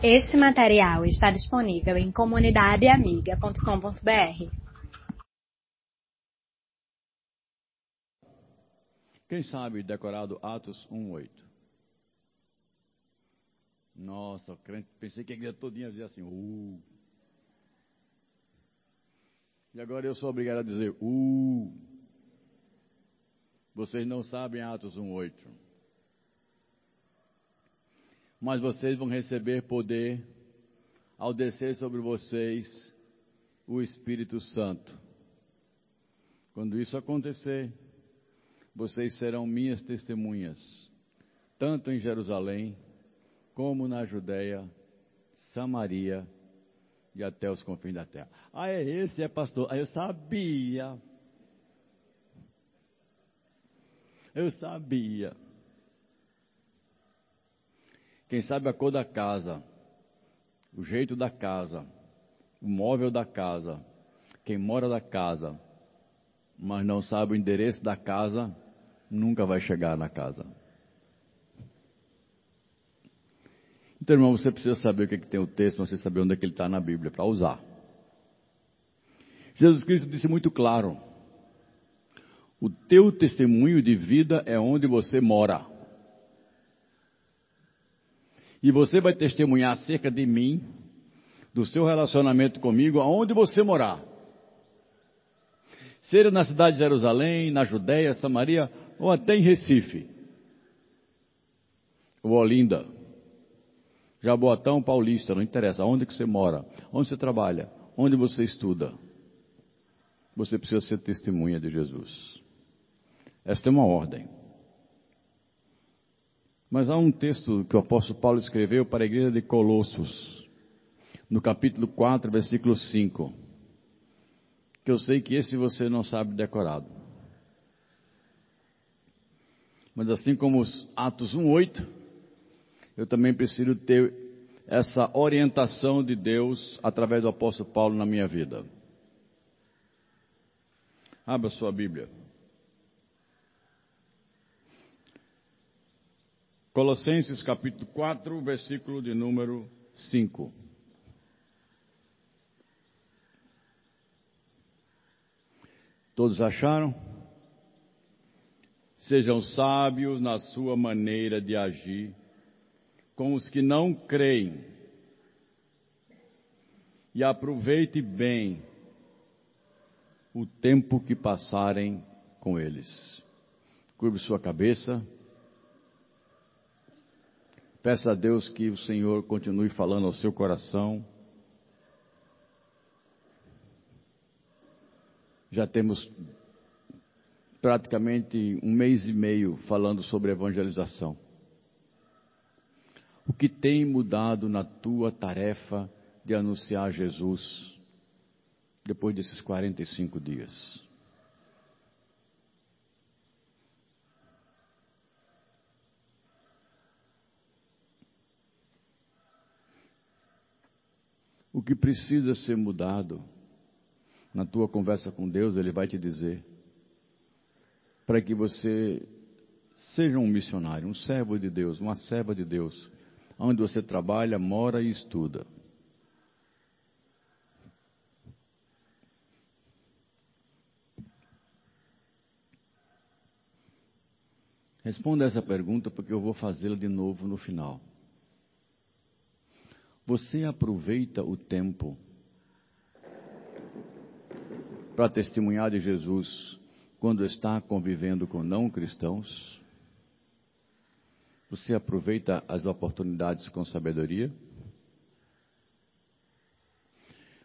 Este material está disponível em comunidadeamiga.com.br. Quem sabe decorado Atos 1:8? Nossa, crente, pensei que a igreja todinha dizia assim, uh. E agora eu sou obrigado a dizer, uh. Vocês não sabem Atos 1:8 mas vocês vão receber poder ao descer sobre vocês o Espírito Santo. Quando isso acontecer, vocês serão minhas testemunhas, tanto em Jerusalém, como na Judéia, Samaria e até os confins da terra. Ah, é esse, é pastor. Ah, eu sabia. Eu sabia. Quem sabe a cor da casa, o jeito da casa, o móvel da casa, quem mora da casa, mas não sabe o endereço da casa, nunca vai chegar na casa. Então, irmão, você precisa saber o que, é que tem o texto, você saber onde é que ele está na Bíblia para usar. Jesus Cristo disse muito claro: o teu testemunho de vida é onde você mora. E você vai testemunhar acerca de mim, do seu relacionamento comigo, aonde você morar. Seja na cidade de Jerusalém, na Judéia, Samaria ou até em Recife. Ou Olinda. Jaboatão Paulista, não interessa. Onde que você mora, onde você trabalha, onde você estuda. Você precisa ser testemunha de Jesus. Esta é uma ordem. Mas há um texto que o apóstolo Paulo escreveu para a igreja de Colossos, no capítulo 4, versículo 5, que eu sei que esse você não sabe decorado. Mas assim como os Atos 1:8, eu também preciso ter essa orientação de Deus através do apóstolo Paulo na minha vida. Abra sua Bíblia. Colossenses capítulo 4, versículo de número 5. Todos acharam? Sejam sábios na sua maneira de agir com os que não creem e aproveite bem o tempo que passarem com eles. Curve sua cabeça. Peça a Deus que o Senhor continue falando ao seu coração. Já temos praticamente um mês e meio falando sobre evangelização. O que tem mudado na tua tarefa de anunciar Jesus depois desses 45 dias? O que precisa ser mudado na tua conversa com Deus, Ele vai te dizer, para que você seja um missionário, um servo de Deus, uma serva de Deus, onde você trabalha, mora e estuda. Responda essa pergunta porque eu vou fazê-la de novo no final. Você aproveita o tempo para testemunhar de Jesus quando está convivendo com não cristãos? Você aproveita as oportunidades com sabedoria?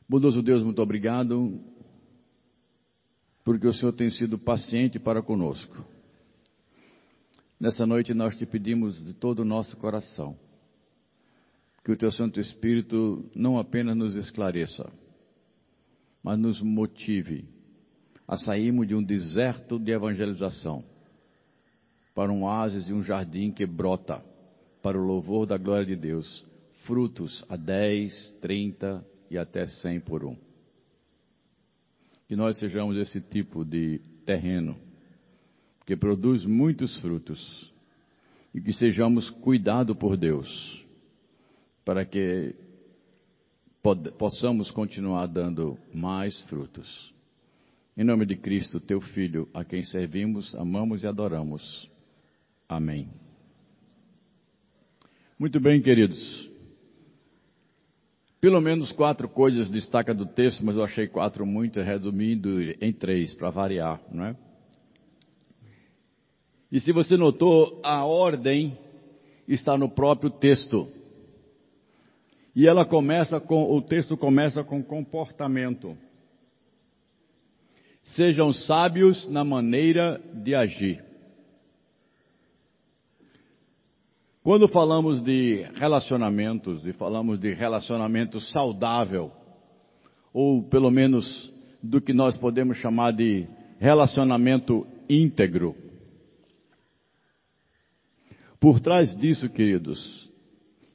Bondoso Deus, muito obrigado, porque o Senhor tem sido paciente para conosco. Nessa noite nós te pedimos de todo o nosso coração que o teu Santo Espírito não apenas nos esclareça, mas nos motive a sairmos de um deserto de evangelização para um oásis e um jardim que brota para o louvor da glória de Deus, frutos a 10, 30 e até 100 por um. Que nós sejamos esse tipo de terreno que produz muitos frutos e que sejamos cuidados por Deus para que possamos continuar dando mais frutos. Em nome de Cristo, teu Filho, a quem servimos, amamos e adoramos. Amém. Muito bem, queridos. Pelo menos quatro coisas destaca do texto, mas eu achei quatro muito, resumindo em três, para variar, não é? E se você notou, a ordem está no próprio texto. E ela começa com, o texto começa com comportamento. Sejam sábios na maneira de agir. Quando falamos de relacionamentos, e falamos de relacionamento saudável, ou pelo menos do que nós podemos chamar de relacionamento íntegro, por trás disso, queridos,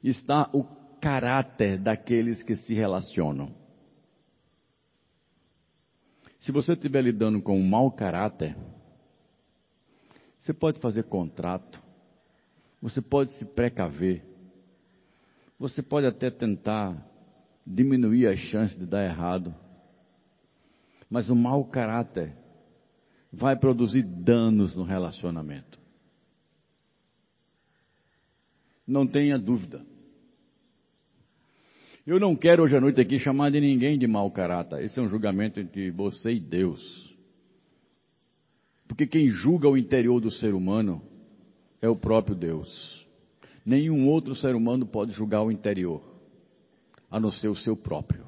está o caráter daqueles que se relacionam. Se você estiver lidando com um mau caráter, você pode fazer contrato, você pode se precaver. Você pode até tentar diminuir as chances de dar errado. Mas o mau caráter vai produzir danos no relacionamento. Não tenha dúvida. Eu não quero hoje à noite aqui chamar de ninguém de mau caráter. Esse é um julgamento entre você e Deus. Porque quem julga o interior do ser humano é o próprio Deus. Nenhum outro ser humano pode julgar o interior, a não ser o seu próprio.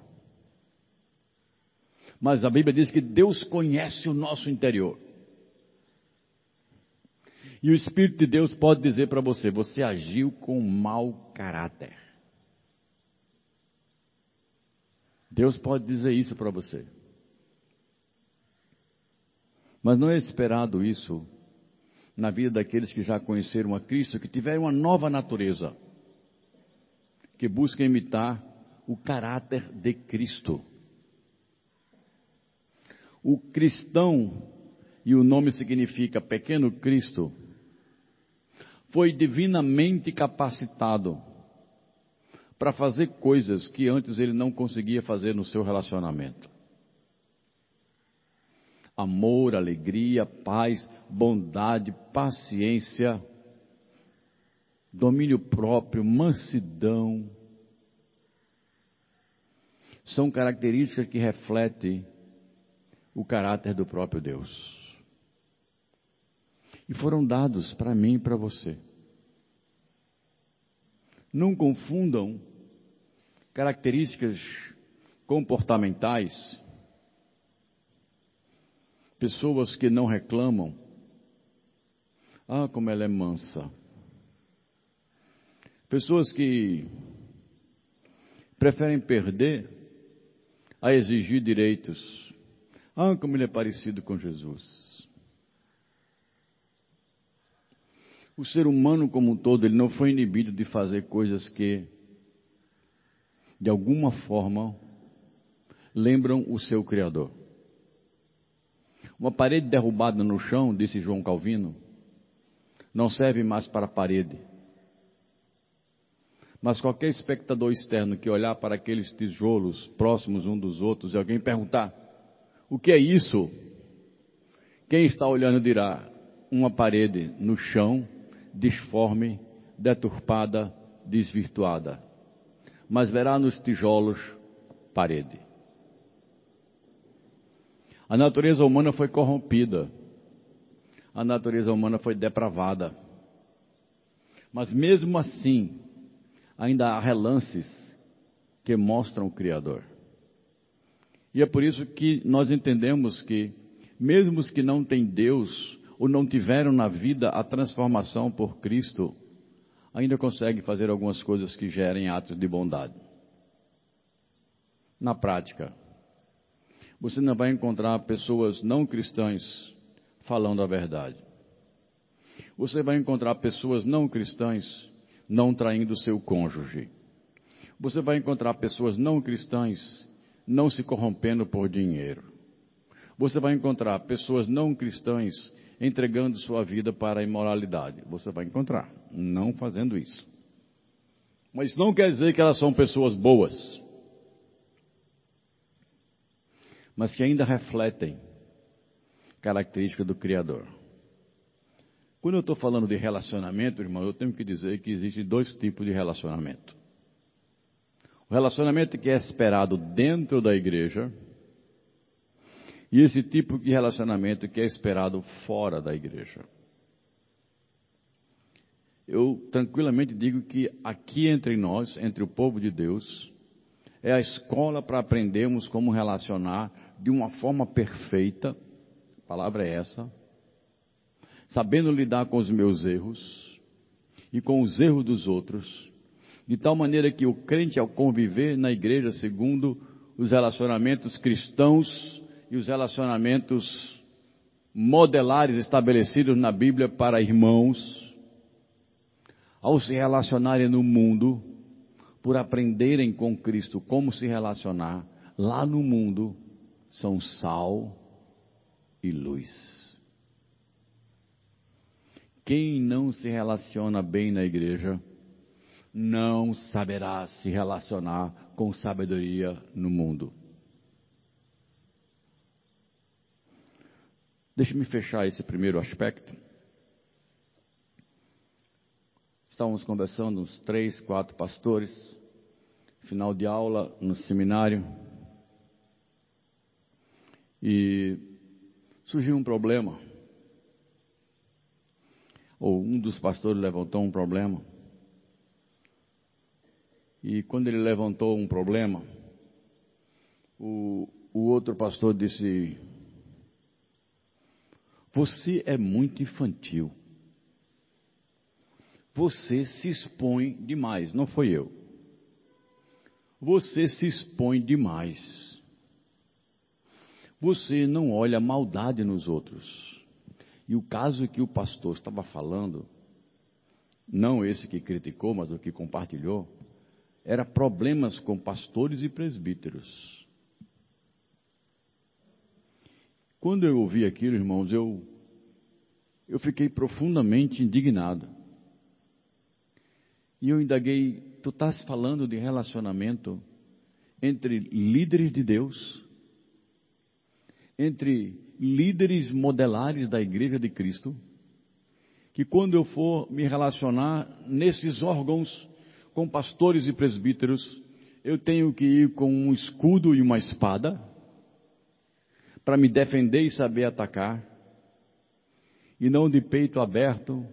Mas a Bíblia diz que Deus conhece o nosso interior. E o Espírito de Deus pode dizer para você: você agiu com mau caráter. Deus pode dizer isso para você. Mas não é esperado isso na vida daqueles que já conheceram a Cristo, que tiveram uma nova natureza, que buscam imitar o caráter de Cristo. O cristão, e o nome significa pequeno Cristo, foi divinamente capacitado para fazer coisas que antes ele não conseguia fazer no seu relacionamento amor, alegria, paz, bondade, paciência, domínio próprio, mansidão. São características que refletem o caráter do próprio Deus. E foram dados para mim e para você. Não confundam características comportamentais Pessoas que não reclamam. Ah, como ela é mansa. Pessoas que preferem perder a exigir direitos. Ah, como ele é parecido com Jesus. O ser humano como um todo, ele não foi inibido de fazer coisas que, de alguma forma, lembram o seu Criador. Uma parede derrubada no chão, disse João Calvino, não serve mais para parede. Mas qualquer espectador externo que olhar para aqueles tijolos próximos um dos outros e alguém perguntar: o que é isso? Quem está olhando dirá: uma parede no chão, disforme, deturpada, desvirtuada. Mas verá nos tijolos parede. A natureza humana foi corrompida. A natureza humana foi depravada. Mas mesmo assim, ainda há relances que mostram o Criador. E é por isso que nós entendemos que, mesmo os que não têm Deus, ou não tiveram na vida a transformação por Cristo, ainda conseguem fazer algumas coisas que gerem atos de bondade. Na prática, você não vai encontrar pessoas não cristãs falando a verdade. Você vai encontrar pessoas não cristãs não traindo seu cônjuge. Você vai encontrar pessoas não cristãs não se corrompendo por dinheiro. Você vai encontrar pessoas não cristãs entregando sua vida para a imoralidade. Você vai encontrar, não fazendo isso. Mas não quer dizer que elas são pessoas boas. Mas que ainda refletem característica do Criador. Quando eu estou falando de relacionamento, irmão, eu tenho que dizer que existem dois tipos de relacionamento. O relacionamento que é esperado dentro da igreja e esse tipo de relacionamento que é esperado fora da igreja. Eu tranquilamente digo que aqui entre nós, entre o povo de Deus, é a escola para aprendermos como relacionar de uma forma perfeita, a palavra é essa, sabendo lidar com os meus erros e com os erros dos outros, de tal maneira que o crente, ao conviver na igreja segundo os relacionamentos cristãos e os relacionamentos modelares estabelecidos na Bíblia para irmãos, ao se relacionarem no mundo, por aprenderem com Cristo como se relacionar, lá no mundo, são sal e luz. Quem não se relaciona bem na igreja, não saberá se relacionar com sabedoria no mundo. Deixe-me fechar esse primeiro aspecto. Estávamos conversando uns três, quatro pastores, final de aula no seminário, e surgiu um problema ou um dos pastores levantou um problema. E quando ele levantou um problema, o, o outro pastor disse: Você é muito infantil. Você se expõe demais. Não foi eu. Você se expõe demais. Você não olha maldade nos outros. E o caso que o pastor estava falando, não esse que criticou, mas o que compartilhou, era problemas com pastores e presbíteros. Quando eu ouvi aquilo, irmãos, eu, eu fiquei profundamente indignado. E eu indaguei, tu estás falando de relacionamento entre líderes de Deus, entre líderes modelares da Igreja de Cristo, que quando eu for me relacionar nesses órgãos com pastores e presbíteros, eu tenho que ir com um escudo e uma espada para me defender e saber atacar, e não de peito aberto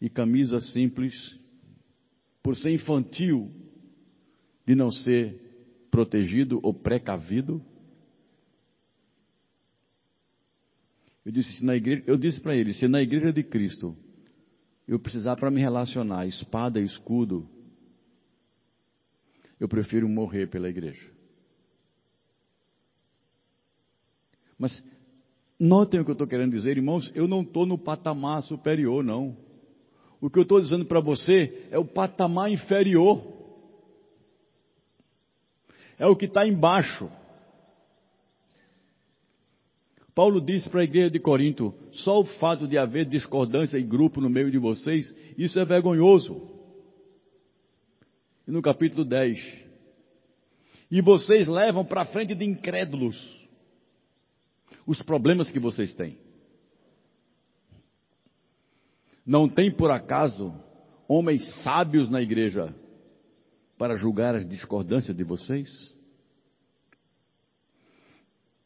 e camisa simples, por ser infantil, de não ser protegido ou precavido. Eu disse, na igreja, eu disse para ele, se na igreja de Cristo eu precisar para me relacionar, espada e escudo, eu prefiro morrer pela igreja. Mas notem o que eu estou querendo dizer, irmãos, eu não estou no patamar superior, não. O que eu estou dizendo para você é o patamar inferior. É o que está embaixo. Paulo disse para a igreja de Corinto: só o fato de haver discordância e grupo no meio de vocês, isso é vergonhoso. E no capítulo 10: E vocês levam para frente de incrédulos os problemas que vocês têm. Não tem por acaso homens sábios na igreja para julgar as discordâncias de vocês?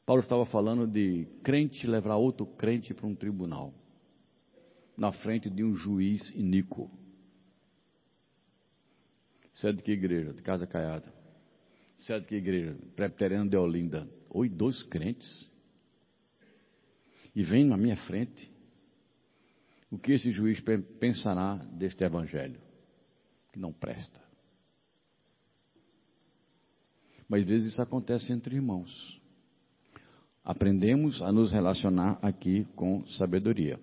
Paulo estava falando de crente levar outro crente para um tribunal, na frente de um juiz iníquo. Você é de que igreja? De Casa Caiada. Você é de que igreja? Presbiteriano de Olinda. Oi, dois crentes. E vem na minha frente. O que esse juiz pensará deste evangelho? Que não presta. Mas às vezes isso acontece entre irmãos aprendemos a nos relacionar aqui com sabedoria.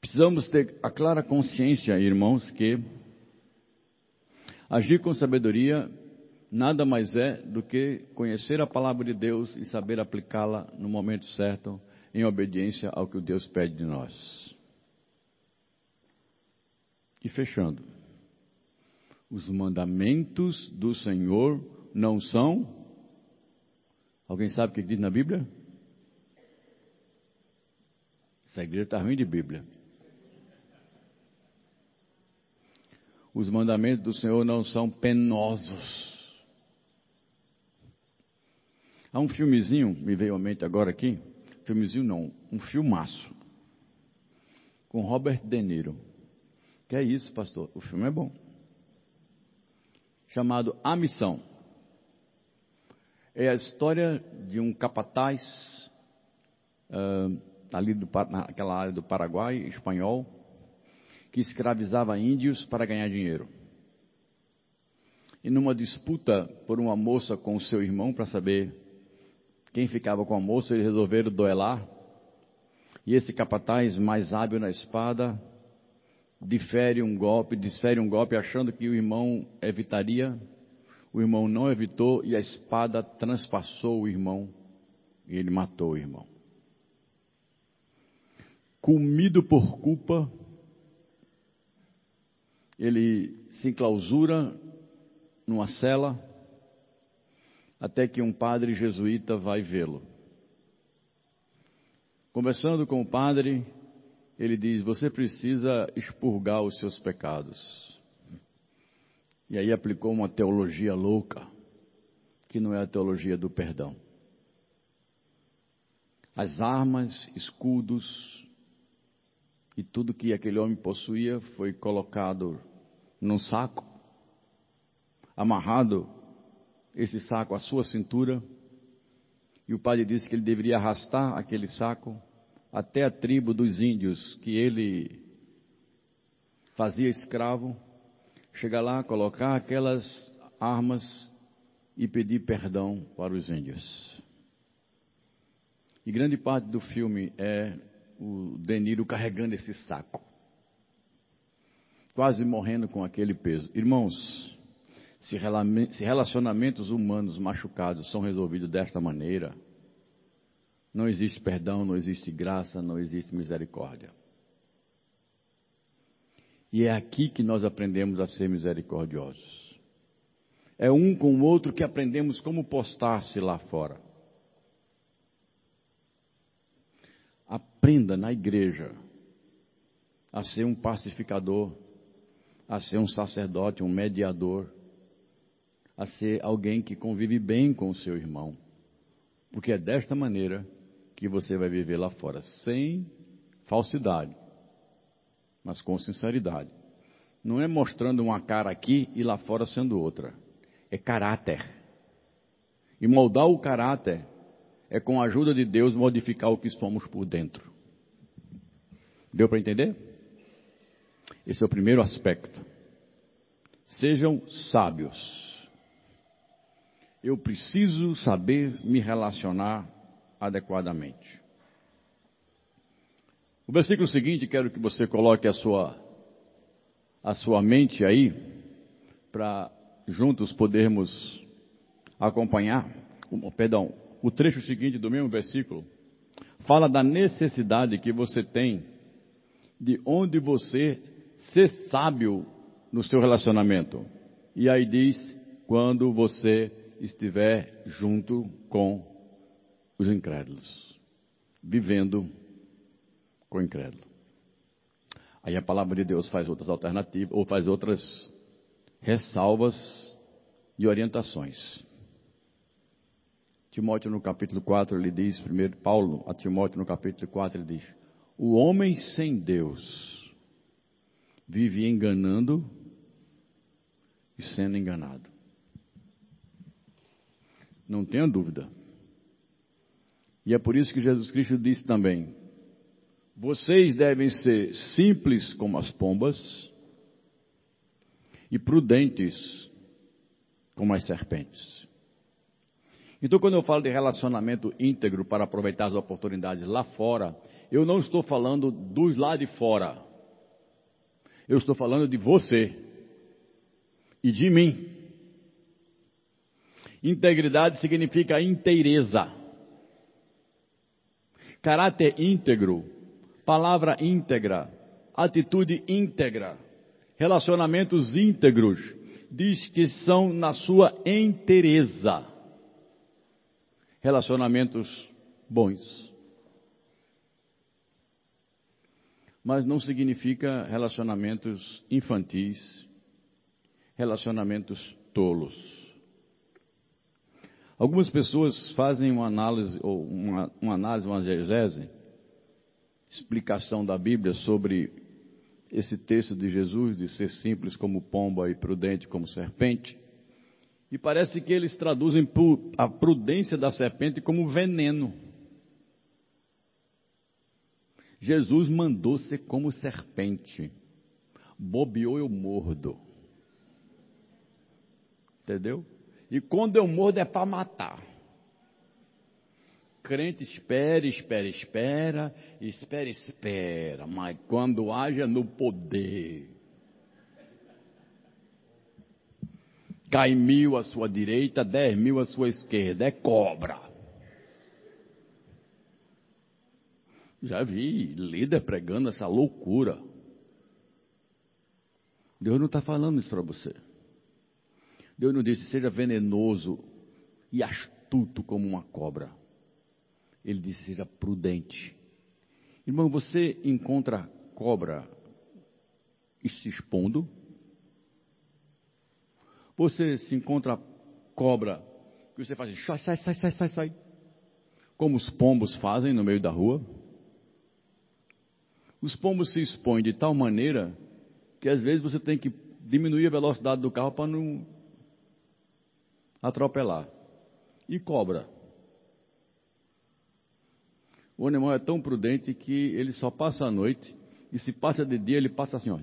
Precisamos ter a clara consciência, irmãos, que agir com sabedoria nada mais é do que conhecer a palavra de Deus e saber aplicá-la no momento certo, em obediência ao que Deus pede de nós. E fechando. Os mandamentos do Senhor não são. Alguém sabe o que diz na Bíblia? Essa igreja está ruim de Bíblia. Os mandamentos do Senhor não são penosos. Há um filmezinho, me veio à mente agora aqui, filmezinho não, um filmaço, com Robert De Niro. Que é isso, pastor? O filme é bom. Chamado A Missão. É a história de um capataz uh, ali do, naquela área do Paraguai, espanhol, que escravizava índios para ganhar dinheiro. E numa disputa por uma moça com o seu irmão para saber quem ficava com a moça, eles resolveram duelar. E esse capataz, mais hábil na espada, difere um golpe, desfere um golpe achando que o irmão evitaria. O irmão não evitou e a espada transpassou o irmão e ele matou o irmão. Comido por culpa, ele se enclausura numa cela até que um padre jesuíta vai vê-lo. Conversando com o padre, ele diz: Você precisa expurgar os seus pecados. E aí aplicou uma teologia louca, que não é a teologia do perdão. As armas, escudos e tudo que aquele homem possuía foi colocado num saco, amarrado esse saco à sua cintura, e o padre disse que ele deveria arrastar aquele saco até a tribo dos índios que ele fazia escravo, chegar lá, colocar aquelas armas e pedir perdão para os índios. E grande parte do filme é o Deniro carregando esse saco, quase morrendo com aquele peso. Irmãos, se relacionamentos humanos machucados são resolvidos desta maneira, não existe perdão, não existe graça, não existe misericórdia. E é aqui que nós aprendemos a ser misericordiosos. É um com o outro que aprendemos como postar-se lá fora. Aprenda na igreja a ser um pacificador, a ser um sacerdote, um mediador, a ser alguém que convive bem com o seu irmão. Porque é desta maneira que você vai viver lá fora, sem falsidade, mas com sinceridade. Não é mostrando uma cara aqui e lá fora sendo outra. É caráter. E moldar o caráter é com a ajuda de Deus modificar o que somos por dentro. Deu para entender? Esse é o primeiro aspecto. Sejam sábios eu preciso saber me relacionar adequadamente. O versículo seguinte, quero que você coloque a sua, a sua mente aí, para juntos podermos acompanhar. Perdão, o trecho seguinte do mesmo versículo fala da necessidade que você tem de onde você ser sábio no seu relacionamento. E aí diz, quando você estiver junto com os incrédulos, vivendo com o incrédulo. Aí a palavra de Deus faz outras alternativas, ou faz outras ressalvas e orientações. Timóteo no capítulo 4 ele diz, primeiro Paulo a Timóteo no capítulo 4 ele diz: O homem sem Deus vive enganando e sendo enganado. Não tenha dúvida. E é por isso que Jesus Cristo disse também: vocês devem ser simples como as pombas e prudentes como as serpentes. Então, quando eu falo de relacionamento íntegro para aproveitar as oportunidades lá fora, eu não estou falando dos lá de fora. Eu estou falando de você e de mim. Integridade significa inteireza. Caráter íntegro, palavra íntegra, atitude íntegra, relacionamentos íntegros diz que são na sua inteireza relacionamentos bons. Mas não significa relacionamentos infantis, relacionamentos tolos. Algumas pessoas fazem uma análise, ou uma, uma análise, uma exegese, explicação da Bíblia sobre esse texto de Jesus de ser simples como pomba e prudente como serpente. E parece que eles traduzem a prudência da serpente como veneno. Jesus mandou ser como serpente. Bobeou, eu mordo. Entendeu? E quando eu mordo é para matar. Crente espera, espera, espera, espera, espera, mas quando haja no poder, cai mil à sua direita, dez mil à sua esquerda, é cobra. Já vi líder pregando essa loucura. Deus não está falando isso para você. Deus não disse, seja venenoso e astuto como uma cobra. Ele disse, seja prudente. Irmão, você encontra cobra e se expondo? Você se encontra cobra que você faz sai, sai, sai, sai, sai, como os pombos fazem no meio da rua? Os pombos se expõem de tal maneira que às vezes você tem que diminuir a velocidade do carro para não atropelar. E cobra. O animal é tão prudente que ele só passa a noite e se passa de dia ele passa assim, ó.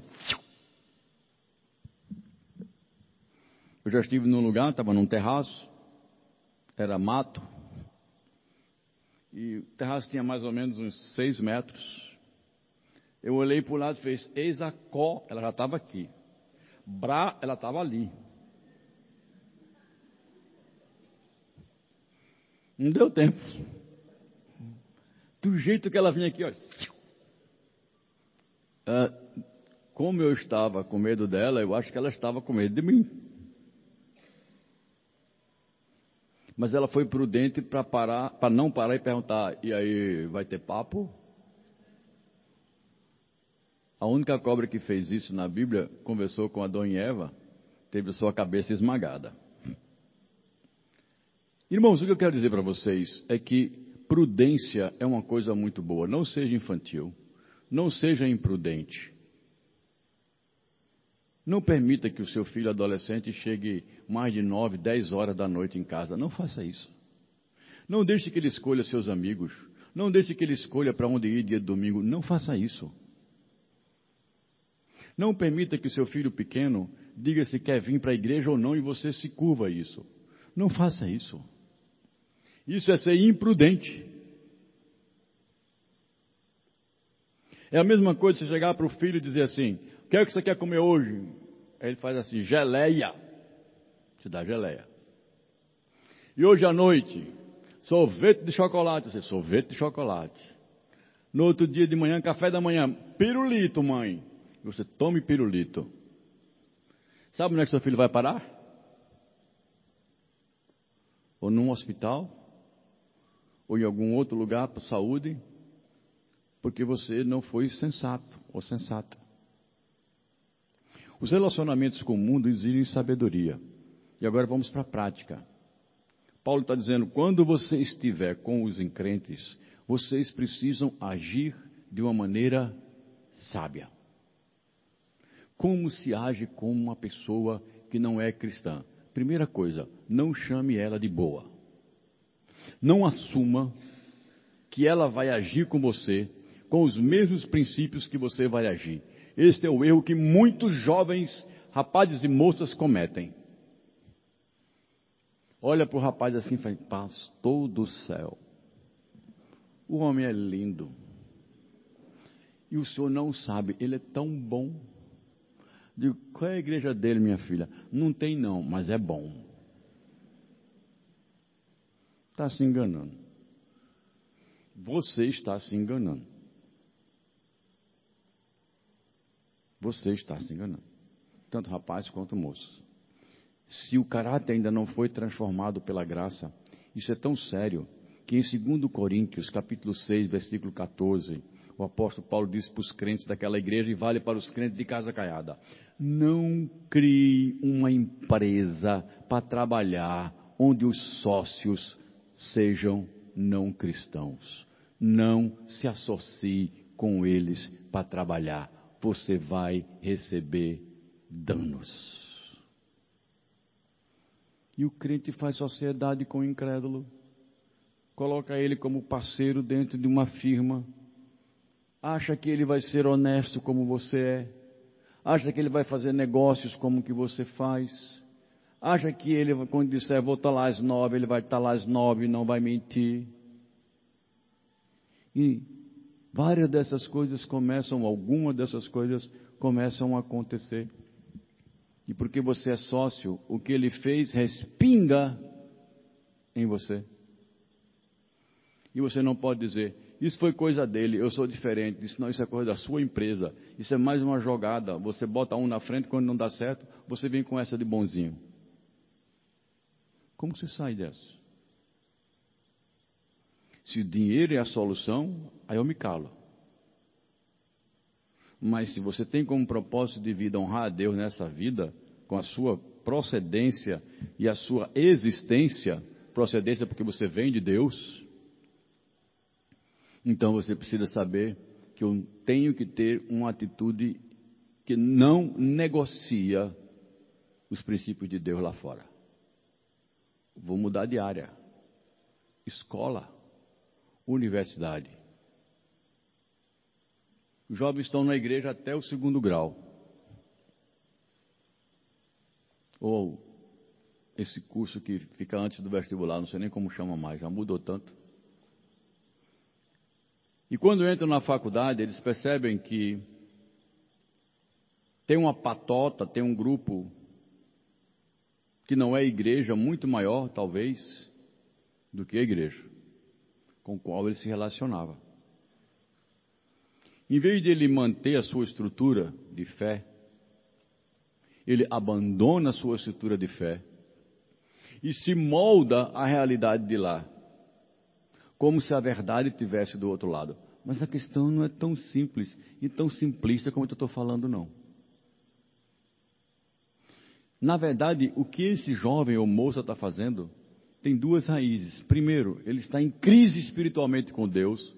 Eu já estive num lugar, estava num terraço, era mato, e o terraço tinha mais ou menos uns seis metros. Eu olhei para o lado e fez, eis a có, ela já estava aqui. Bra, ela estava ali. Não deu tempo. Do jeito que ela vinha aqui, olha. Ah, como eu estava com medo dela, eu acho que ela estava com medo de mim. Mas ela foi prudente para parar, para não parar e perguntar: e aí, vai ter papo? A única cobra que fez isso na Bíblia conversou com Adão e Eva, teve sua cabeça esmagada. Irmãos, o que eu quero dizer para vocês é que prudência é uma coisa muito boa. Não seja infantil, não seja imprudente. Não permita que o seu filho adolescente chegue mais de nove, dez horas da noite em casa. Não faça isso. Não deixe que ele escolha seus amigos. Não deixe que ele escolha para onde ir dia de domingo. Não faça isso. Não permita que o seu filho pequeno diga se quer vir para a igreja ou não e você se curva a isso. Não faça isso. Isso é ser imprudente. É a mesma coisa você chegar para o filho e dizer assim: O que é que você quer comer hoje? Aí ele faz assim: geleia. Te dá geleia. E hoje à noite, sorvete de chocolate. Você, sorvete de chocolate. No outro dia de manhã, café da manhã, pirulito, mãe. Você tome pirulito. Sabe onde é que seu filho vai parar? Ou num hospital? Ou em algum outro lugar para saúde, porque você não foi sensato ou sensata. Os relacionamentos com o mundo exigem sabedoria. E agora vamos para a prática. Paulo está dizendo: quando você estiver com os encrentes, vocês precisam agir de uma maneira sábia. Como se age com uma pessoa que não é cristã? Primeira coisa, não chame ela de boa. Não assuma que ela vai agir com você com os mesmos princípios que você vai agir. Este é o erro que muitos jovens, rapazes e moças cometem. Olha para o rapaz assim e fala, pastor do céu, o homem é lindo. E o senhor não sabe, ele é tão bom. Digo, qual é a igreja dele, minha filha? Não tem não, mas é bom. Está se enganando. Você está se enganando. Você está se enganando. Tanto rapaz quanto moço. se o caráter ainda não foi transformado pela graça, isso é tão sério que em 2 Coríntios, capítulo 6, versículo 14, o apóstolo Paulo disse para os crentes daquela igreja e vale para os crentes de casa caiada: não crie uma empresa para trabalhar onde os sócios sejam não cristãos. Não se associe com eles para trabalhar. Você vai receber danos. E o crente faz sociedade com o incrédulo, coloca ele como parceiro dentro de uma firma, acha que ele vai ser honesto como você é, acha que ele vai fazer negócios como que você faz, acha que ele, quando disser vou estar lá às nove, ele vai estar lá às nove e não vai mentir. E várias dessas coisas começam, algumas dessas coisas começam a acontecer. E porque você é sócio, o que ele fez respinga em você. E você não pode dizer, isso foi coisa dele, eu sou diferente. Isso não, isso é coisa da sua empresa. Isso é mais uma jogada. Você bota um na frente, quando não dá certo, você vem com essa de bonzinho. Como você sai dessa? Se o dinheiro é a solução, aí eu me calo. Mas se você tem como propósito de vida honrar a Deus nessa vida, com a sua procedência e a sua existência, procedência porque você vem de Deus, então você precisa saber que eu tenho que ter uma atitude que não negocia os princípios de Deus lá fora. Vou mudar de área. Escola, universidade. Os jovens estão na igreja até o segundo grau. Ou esse curso que fica antes do vestibular, não sei nem como chama mais, já mudou tanto. E quando entram na faculdade, eles percebem que tem uma patota, tem um grupo que não é igreja muito maior, talvez, do que a igreja com qual ele se relacionava. Em vez de ele manter a sua estrutura de fé, ele abandona a sua estrutura de fé e se molda à realidade de lá, como se a verdade tivesse do outro lado. Mas a questão não é tão simples e tão simplista como eu estou falando, não. Na verdade, o que esse jovem ou moça está fazendo tem duas raízes. Primeiro, ele está em crise espiritualmente com Deus.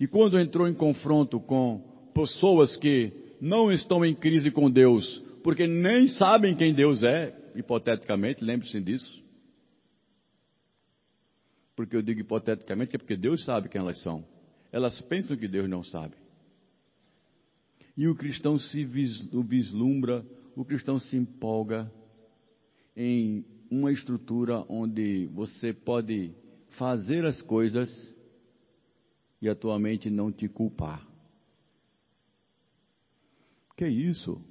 E quando entrou em confronto com pessoas que não estão em crise com Deus, porque nem sabem quem Deus é, hipoteticamente, lembre-se disso. Porque eu digo hipoteticamente, é porque Deus sabe quem elas são. Elas pensam que Deus não sabe. E o cristão se vislumbra, o cristão se empolga em uma estrutura onde você pode fazer as coisas e a tua mente não te culpar. Que isso?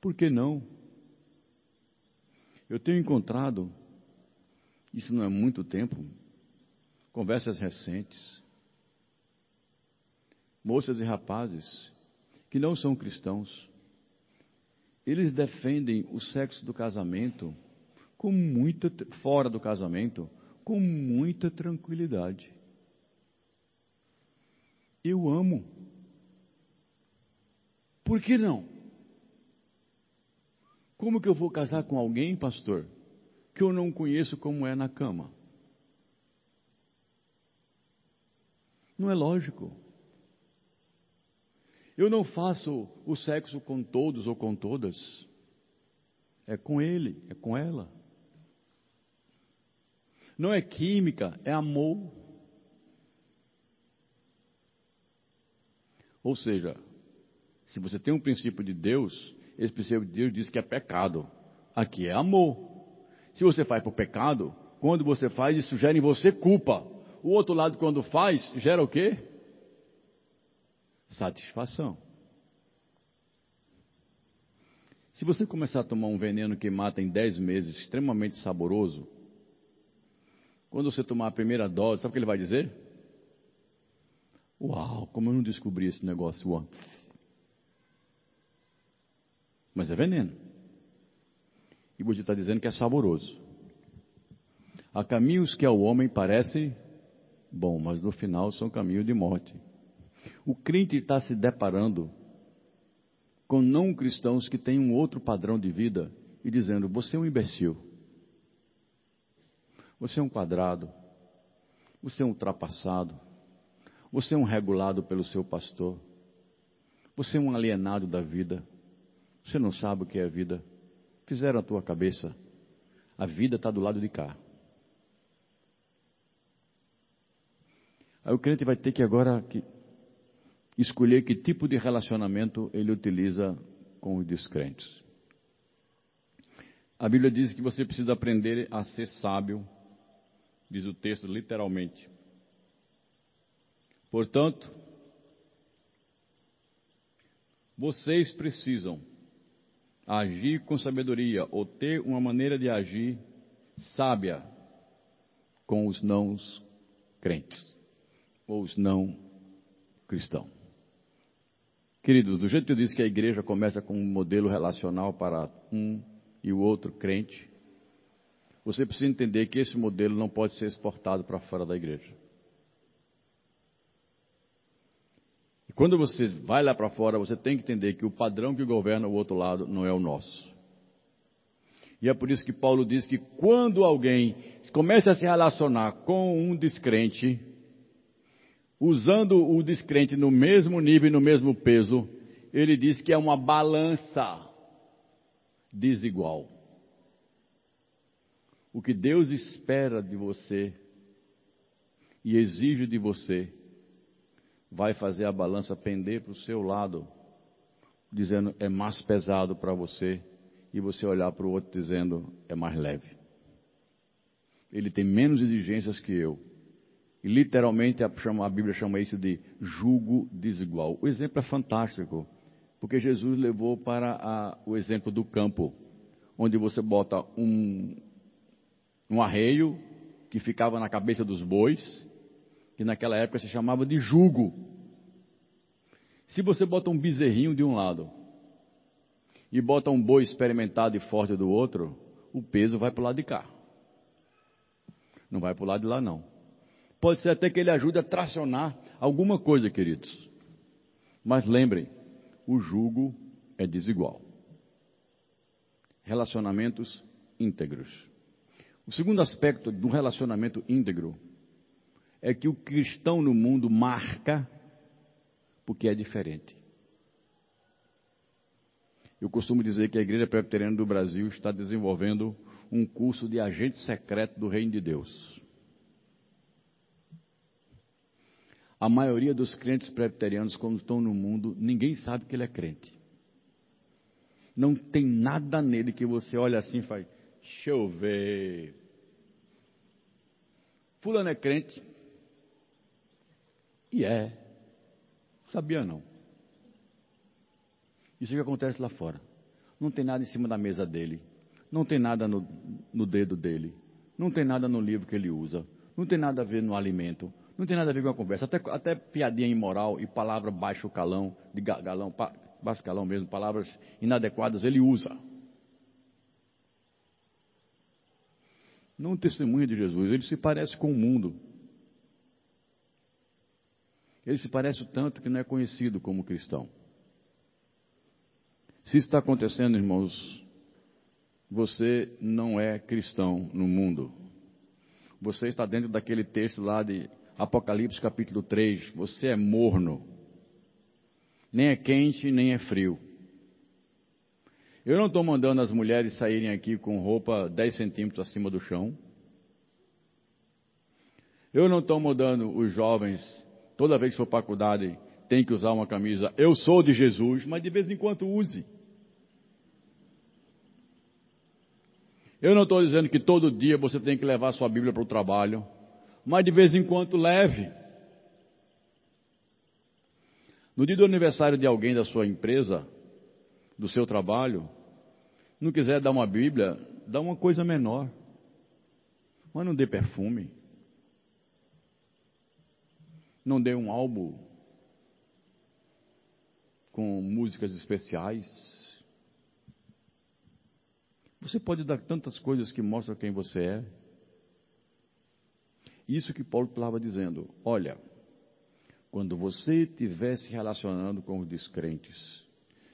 Por que não? Eu tenho encontrado, isso não é muito tempo, conversas recentes, moças e rapazes que não são cristãos, eles defendem o sexo do casamento com muita fora do casamento com muita tranquilidade. Eu amo. Por que não? Como que eu vou casar com alguém, pastor, que eu não conheço como é na cama? Não é lógico. Eu não faço o sexo com todos ou com todas. É com ele, é com ela. Não é química, é amor. Ou seja, se você tem um princípio de Deus, esse princípio de Deus diz que é pecado. Aqui é amor. Se você faz por pecado, quando você faz, isso gera em você culpa. O outro lado, quando faz, gera o quê? Satisfação. Se você começar a tomar um veneno que mata em 10 meses, extremamente saboroso, quando você tomar a primeira dose, sabe o que ele vai dizer? Uau, como eu não descobri esse negócio antes. Mas é veneno. E você está dizendo que é saboroso. Há caminhos que ao homem parecem bom, mas no final são caminhos de morte. O crente está se deparando com não cristãos que têm um outro padrão de vida e dizendo: você é um imbecil, você é um quadrado, você é um ultrapassado, você é um regulado pelo seu pastor, você é um alienado da vida, você não sabe o que é vida. Fizeram a tua cabeça, a vida está do lado de cá. Aí o crente vai ter que agora que escolher que tipo de relacionamento ele utiliza com os descrentes. A Bíblia diz que você precisa aprender a ser sábio, diz o texto literalmente. Portanto, vocês precisam agir com sabedoria ou ter uma maneira de agir sábia com os não crentes ou os não cristãos. Queridos, do jeito que eu disse que a igreja começa com um modelo relacional para um e o outro crente, você precisa entender que esse modelo não pode ser exportado para fora da igreja. E quando você vai lá para fora, você tem que entender que o padrão que governa o outro lado não é o nosso. E é por isso que Paulo diz que quando alguém começa a se relacionar com um descrente, usando o descrente no mesmo nível e no mesmo peso, ele diz que é uma balança desigual. O que Deus espera de você e exige de você vai fazer a balança pender para o seu lado, dizendo é mais pesado para você, e você olhar para o outro dizendo é mais leve. Ele tem menos exigências que eu. Literalmente a, a Bíblia chama isso de jugo desigual. O exemplo é fantástico, porque Jesus levou para a, o exemplo do campo, onde você bota um, um arreio que ficava na cabeça dos bois, que naquela época se chamava de jugo. Se você bota um bezerrinho de um lado e bota um boi experimentado e forte do outro, o peso vai para o lado de cá. Não vai para o lado de lá, não. Pode ser até que ele ajude a tracionar alguma coisa, queridos. Mas lembrem, o jugo é desigual. Relacionamentos íntegros. O segundo aspecto do relacionamento íntegro é que o cristão no mundo marca porque é diferente. Eu costumo dizer que a Igreja Presbiteriana do Brasil está desenvolvendo um curso de agente secreto do Reino de Deus. A maioria dos crentes presbiterianos, quando estão no mundo, ninguém sabe que ele é crente. Não tem nada nele que você olha assim e faz, deixa eu ver. Fulano é crente. E é. Sabia não. Isso que acontece lá fora. Não tem nada em cima da mesa dele. Não tem nada no, no dedo dele. Não tem nada no livro que ele usa. Não tem nada a ver no alimento. Não tem nada a ver com a conversa. Até, até piadinha imoral e palavra baixo calão, de galão, baixo calão mesmo, palavras inadequadas, ele usa. Não testemunha de Jesus, ele se parece com o mundo. Ele se parece tanto que não é conhecido como cristão. Se está acontecendo, irmãos, você não é cristão no mundo. Você está dentro daquele texto lá de Apocalipse capítulo 3, você é morno. Nem é quente, nem é frio. Eu não estou mandando as mulheres saírem aqui com roupa 10 centímetros acima do chão. Eu não estou mandando os jovens, toda vez que for para faculdade, tem que usar uma camisa, eu sou de Jesus, mas de vez em quando use. Eu não estou dizendo que todo dia você tem que levar sua Bíblia para o trabalho mas de vez em quando leve. No dia do aniversário de alguém da sua empresa, do seu trabalho, não quiser dar uma Bíblia, dá uma coisa menor. Mas não dê perfume. Não dê um álbum com músicas especiais. Você pode dar tantas coisas que mostram quem você é. Isso que Paulo estava dizendo. Olha, quando você estiver se relacionando com os descrentes,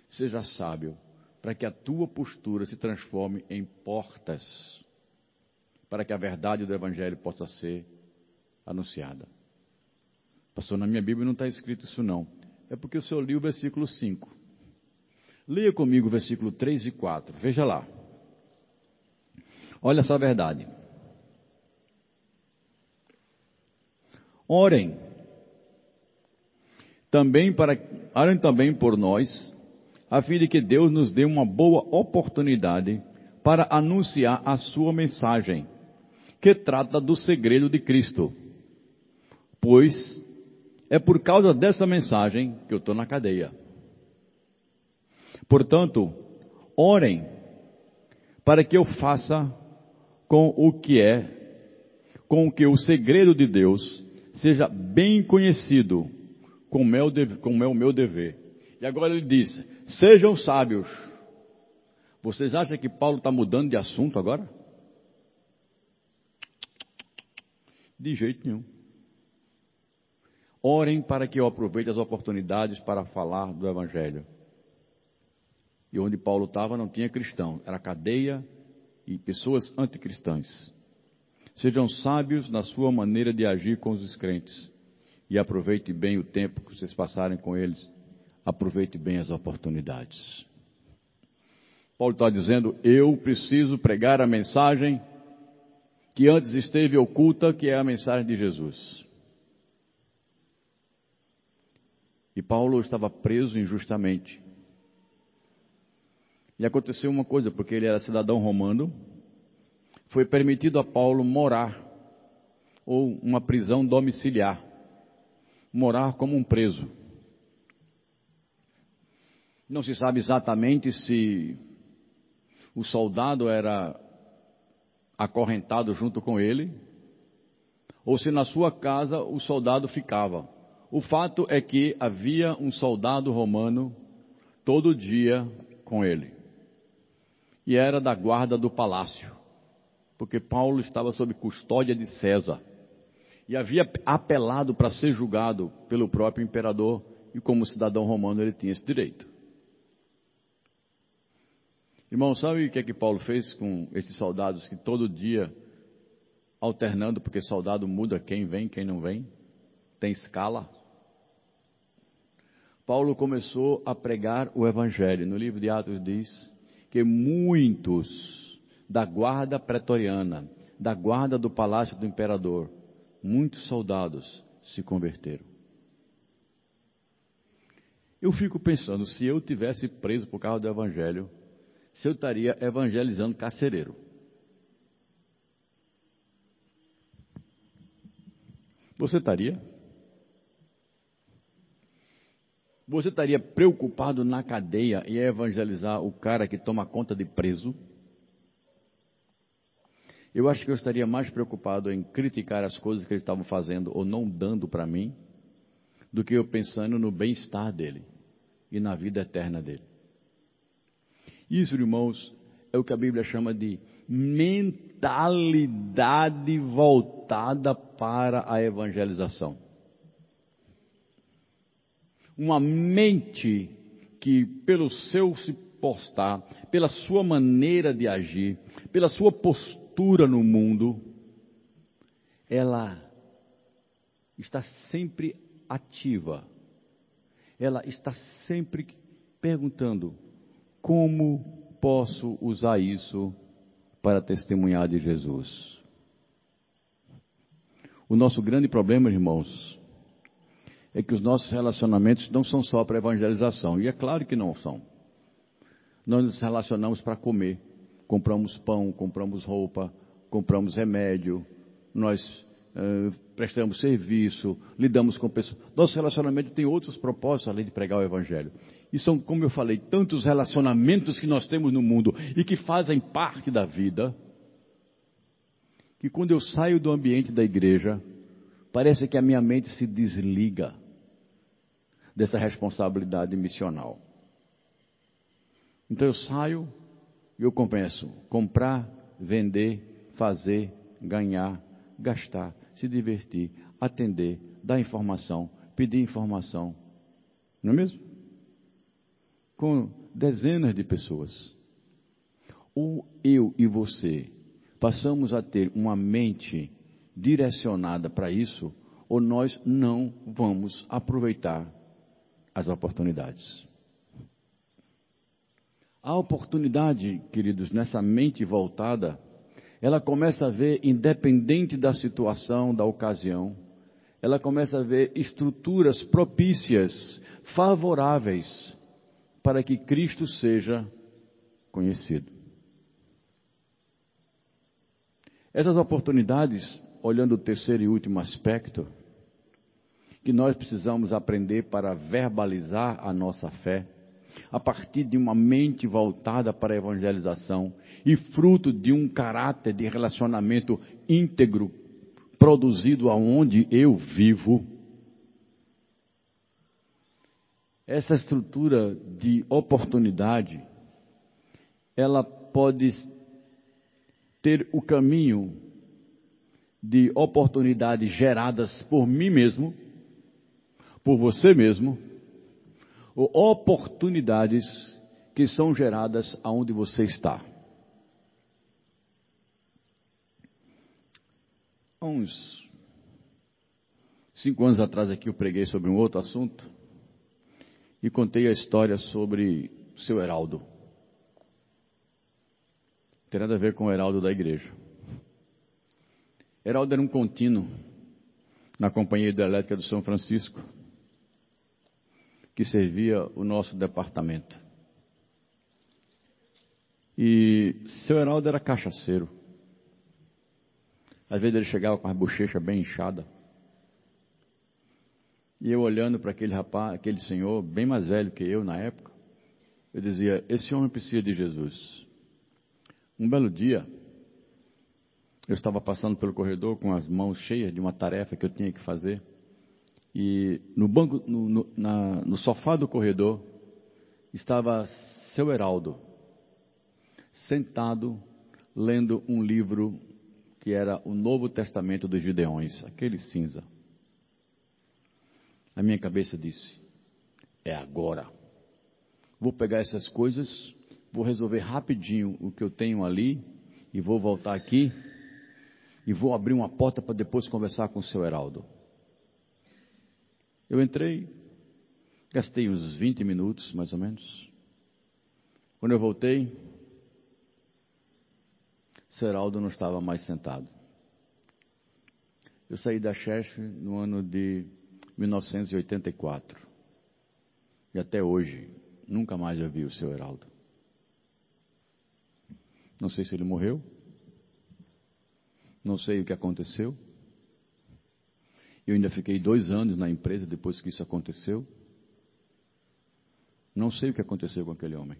seja sábio para que a tua postura se transforme em portas para que a verdade do Evangelho possa ser anunciada. Pastor, na minha Bíblia não está escrito isso não. É porque o senhor li o versículo 5. Leia comigo o versículo 3 e 4. Veja lá. Olha essa verdade. Orem também para orem também por nós, a fim de que Deus nos dê uma boa oportunidade para anunciar a sua mensagem, que trata do segredo de Cristo. Pois é por causa dessa mensagem que eu estou na cadeia. Portanto, orem para que eu faça com o que é, com que o segredo de Deus seja bem conhecido, como é o, como é o meu dever. E agora ele diz: sejam sábios. Vocês acham que Paulo está mudando de assunto agora? De jeito nenhum. Orem para que eu aproveite as oportunidades para falar do Evangelho. E onde Paulo estava não tinha cristão, era cadeia e pessoas anticristãs. Sejam sábios na sua maneira de agir com os descrentes e aproveite bem o tempo que vocês passarem com eles. Aproveite bem as oportunidades. Paulo está dizendo: eu preciso pregar a mensagem que antes esteve oculta, que é a mensagem de Jesus. E Paulo estava preso injustamente. E aconteceu uma coisa, porque ele era cidadão romano, foi permitido a Paulo morar, ou uma prisão domiciliar, morar como um preso. Não se sabe exatamente se o soldado era acorrentado junto com ele, ou se na sua casa o soldado ficava. O fato é que havia um soldado romano todo dia com ele. E era da guarda do palácio, porque Paulo estava sob custódia de César. E havia apelado para ser julgado pelo próprio imperador, e como cidadão romano ele tinha esse direito. Irmão, sabe o que é que Paulo fez com esses soldados que todo dia, alternando, porque soldado muda quem vem, quem não vem, tem escala? Paulo começou a pregar o Evangelho. No livro de Atos diz que muitos da guarda pretoriana, da guarda do palácio do imperador, muitos soldados se converteram. Eu fico pensando, se eu tivesse preso por causa do Evangelho, se eu estaria evangelizando carcereiro. Você estaria? Você estaria preocupado na cadeia em evangelizar o cara que toma conta de preso? Eu acho que eu estaria mais preocupado em criticar as coisas que eles estavam fazendo ou não dando para mim, do que eu pensando no bem-estar dele e na vida eterna dele. Isso, irmãos, é o que a Bíblia chama de mentalidade voltada para a evangelização. Uma mente que, pelo seu se postar, pela sua maneira de agir, pela sua postura no mundo, ela está sempre ativa. Ela está sempre perguntando: como posso usar isso para testemunhar de Jesus? O nosso grande problema, irmãos, é que os nossos relacionamentos não são só para evangelização, e é claro que não são. Nós nos relacionamos para comer, compramos pão, compramos roupa, compramos remédio, nós uh, prestamos serviço, lidamos com pessoas. Nosso relacionamento tem outros propósitos além de pregar o Evangelho. E são, como eu falei, tantos relacionamentos que nós temos no mundo e que fazem parte da vida, que quando eu saio do ambiente da igreja, parece que a minha mente se desliga dessa responsabilidade missional. Então eu saio Eu começo comprar, vender, fazer, ganhar, gastar, se divertir, atender, dar informação, pedir informação. Não é mesmo? Com dezenas de pessoas. Ou eu e você passamos a ter uma mente direcionada para isso, ou nós não vamos aproveitar as oportunidades. A oportunidade, queridos, nessa mente voltada, ela começa a ver, independente da situação, da ocasião, ela começa a ver estruturas propícias, favoráveis, para que Cristo seja conhecido. Essas oportunidades, olhando o terceiro e último aspecto, que nós precisamos aprender para verbalizar a nossa fé, a partir de uma mente voltada para a evangelização e fruto de um caráter de relacionamento íntegro produzido aonde eu vivo. Essa estrutura de oportunidade, ela pode ter o caminho de oportunidades geradas por mim mesmo, por você mesmo, ou oportunidades que são geradas aonde você está. Há uns cinco anos atrás aqui eu preguei sobre um outro assunto e contei a história sobre o seu Heraldo. Não tem nada a ver com o Heraldo da igreja. Heraldo era um contínuo na Companhia Hidrelétrica do São Francisco que servia o nosso departamento. E seu Heraldo era cachaceiro. Às vezes ele chegava com as bochechas bem inchadas. E eu olhando para aquele rapaz, aquele senhor, bem mais velho que eu na época, eu dizia: Esse homem precisa de Jesus. Um belo dia, eu estava passando pelo corredor com as mãos cheias de uma tarefa que eu tinha que fazer. E no banco, no, no, na, no sofá do corredor, estava seu Heraldo, sentado, lendo um livro que era o Novo Testamento dos Gideões, aquele cinza. A minha cabeça disse: é agora. Vou pegar essas coisas, vou resolver rapidinho o que eu tenho ali e vou voltar aqui e vou abrir uma porta para depois conversar com o seu Heraldo. Eu entrei, gastei uns 20 minutos, mais ou menos. Quando eu voltei, Seraldo não estava mais sentado. Eu saí da chefe no ano de 1984. E até hoje, nunca mais eu vi o seu Heraldo. Não sei se ele morreu. Não sei o que aconteceu. Eu ainda fiquei dois anos na empresa depois que isso aconteceu. Não sei o que aconteceu com aquele homem.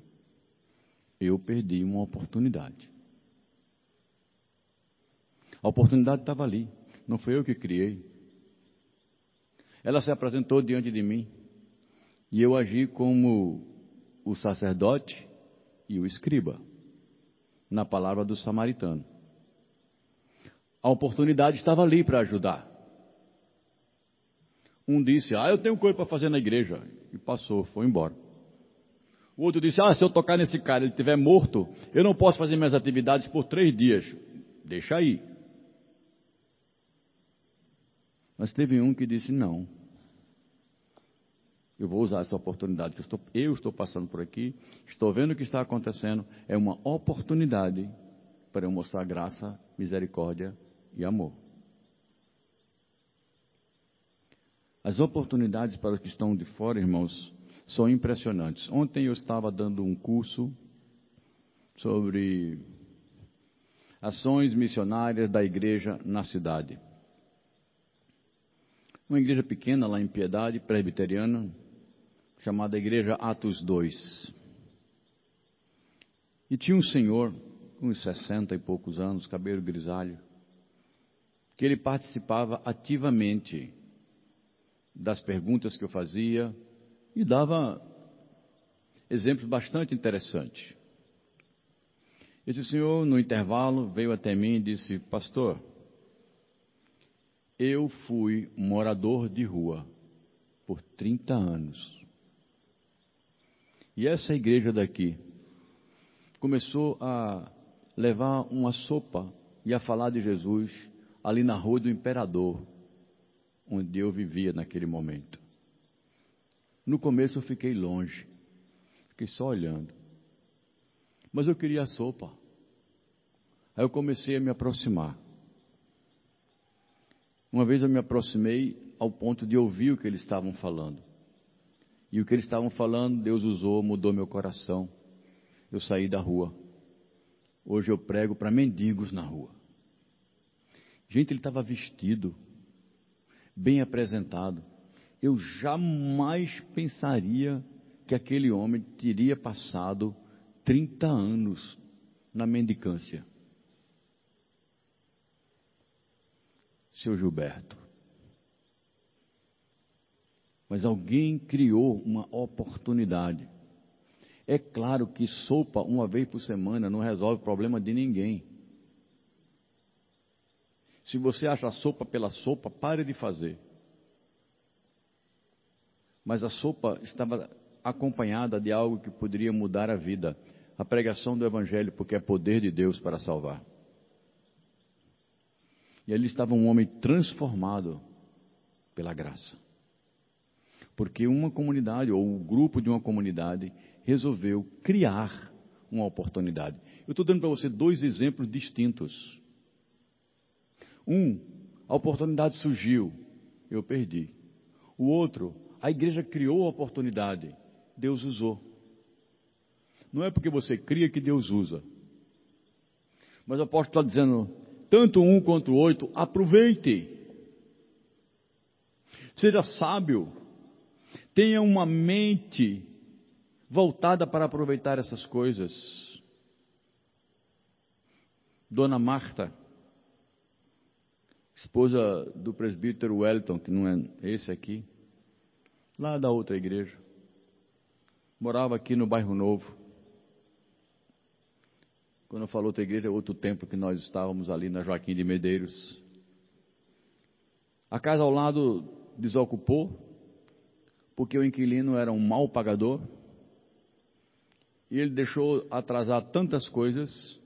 Eu perdi uma oportunidade. A oportunidade estava ali. Não foi eu que criei. Ela se apresentou diante de mim. E eu agi como o sacerdote e o escriba, na palavra do samaritano. A oportunidade estava ali para ajudar. Um disse, ah, eu tenho coisa para fazer na igreja. E passou, foi embora. O outro disse, ah, se eu tocar nesse cara, ele estiver morto, eu não posso fazer minhas atividades por três dias. Deixa aí. Mas teve um que disse, não. Eu vou usar essa oportunidade que eu estou, eu estou passando por aqui, estou vendo o que está acontecendo, é uma oportunidade para eu mostrar graça, misericórdia e amor. As oportunidades para os que estão de fora, irmãos, são impressionantes. Ontem eu estava dando um curso sobre ações missionárias da igreja na cidade. Uma igreja pequena lá em Piedade, presbiteriana, chamada Igreja Atos 2. E tinha um senhor, uns sessenta e poucos anos, cabelo grisalho, que ele participava ativamente das perguntas que eu fazia e dava exemplos bastante interessantes. Esse senhor, no intervalo, veio até mim e disse: Pastor, eu fui morador de rua por 30 anos. E essa igreja daqui começou a levar uma sopa e a falar de Jesus ali na Rua do Imperador, onde eu vivia naquele momento. No começo eu fiquei longe, fiquei só olhando. Mas eu queria a sopa. Aí eu comecei a me aproximar. Uma vez eu me aproximei ao ponto de ouvir o que eles estavam falando. E o que eles estavam falando, Deus usou, mudou meu coração. Eu saí da rua. Hoje eu prego para mendigos na rua. Gente, ele estava vestido, bem apresentado. Eu jamais pensaria que aquele homem teria passado 30 anos na mendicância. Seu Gilberto. Mas alguém criou uma oportunidade. É claro que sopa uma vez por semana não resolve o problema de ninguém. Se você acha sopa pela sopa, pare de fazer. Mas a sopa estava acompanhada de algo que poderia mudar a vida a pregação do Evangelho, porque é poder de Deus para salvar. E ali estava um homem transformado pela graça. Porque uma comunidade, ou um grupo de uma comunidade, resolveu criar uma oportunidade. Eu estou dando para você dois exemplos distintos. Um, a oportunidade surgiu, eu perdi. O outro, a igreja criou a oportunidade, Deus usou. Não é porque você cria que Deus usa. Mas o apóstolo está dizendo, tanto um quanto o outro, aproveite. Seja sábio. Tenha uma mente voltada para aproveitar essas coisas. Dona Marta, esposa do presbítero Wellington, que não é esse aqui, lá da outra igreja, morava aqui no bairro Novo. Quando eu falo outra igreja, é outro templo que nós estávamos ali na Joaquim de Medeiros. A casa ao lado desocupou, porque o inquilino era um mau pagador e ele deixou atrasar tantas coisas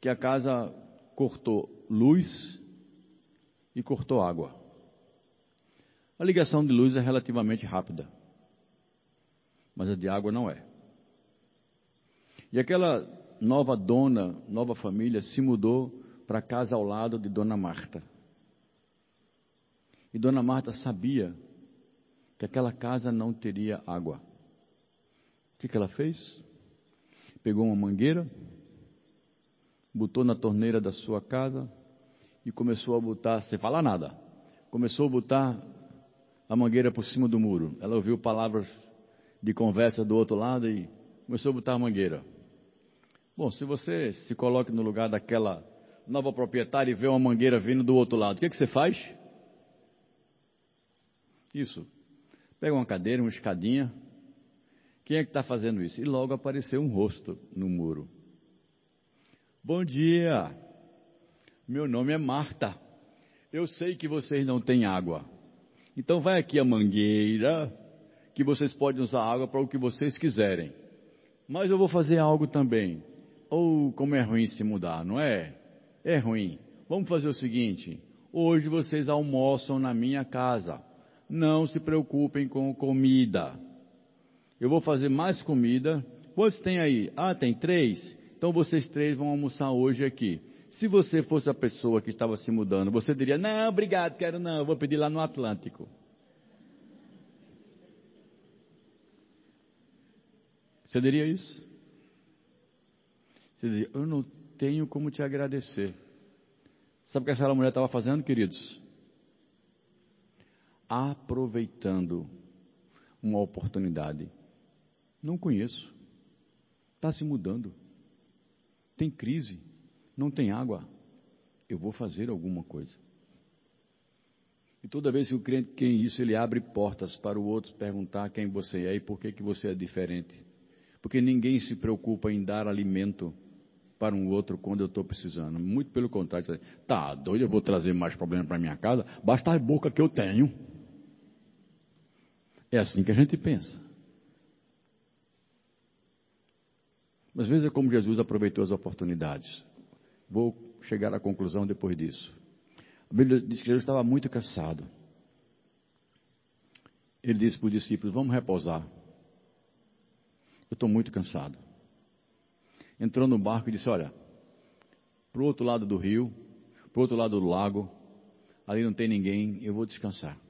que a casa cortou luz e cortou água. A ligação de luz é relativamente rápida, mas a de água não é. E aquela nova dona, nova família se mudou para a casa ao lado de Dona Marta. E Dona Marta sabia que aquela casa não teria água. O que, que ela fez? pegou uma mangueira, botou na torneira da sua casa e começou a botar, sem falar nada, começou a botar a mangueira por cima do muro. Ela ouviu palavras de conversa do outro lado e começou a botar a mangueira. Bom, se você se coloca no lugar daquela nova proprietária e vê uma mangueira vindo do outro lado, o que, que você faz? Isso. Pega uma cadeira, uma escadinha, quem é que está fazendo isso? E logo apareceu um rosto no muro. Bom dia, meu nome é Marta. Eu sei que vocês não têm água. Então vai aqui a mangueira, que vocês podem usar água para o que vocês quiserem. Mas eu vou fazer algo também. Ou oh, como é ruim se mudar, não é? É ruim. Vamos fazer o seguinte: hoje vocês almoçam na minha casa. Não se preocupem com comida eu vou fazer mais comida. Quantos tem aí? Ah, tem três? Então vocês três vão almoçar hoje aqui. Se você fosse a pessoa que estava se mudando, você diria: Não, obrigado, quero não, vou pedir lá no Atlântico. Você diria isso? Você diria: Eu não tenho como te agradecer. Sabe o que aquela mulher estava fazendo, queridos? Aproveitando uma oportunidade não conheço. Está se mudando. Tem crise. Não tem água. Eu vou fazer alguma coisa. E toda vez que o crente tem isso, ele abre portas para o outro perguntar quem você é e por que, que você é diferente. Porque ninguém se preocupa em dar alimento para um outro quando eu estou precisando. Muito pelo contrário. Tá doido, eu vou trazer mais problema para minha casa? Basta a boca que eu tenho. É assim que a gente pensa. Mas veja como Jesus aproveitou as oportunidades. Vou chegar à conclusão depois disso. A Bíblia diz que Jesus estava muito cansado. Ele disse para os discípulos: Vamos repousar. Eu estou muito cansado. Entrou no barco e disse: Olha, para o outro lado do rio, para o outro lado do lago, ali não tem ninguém, eu vou descansar.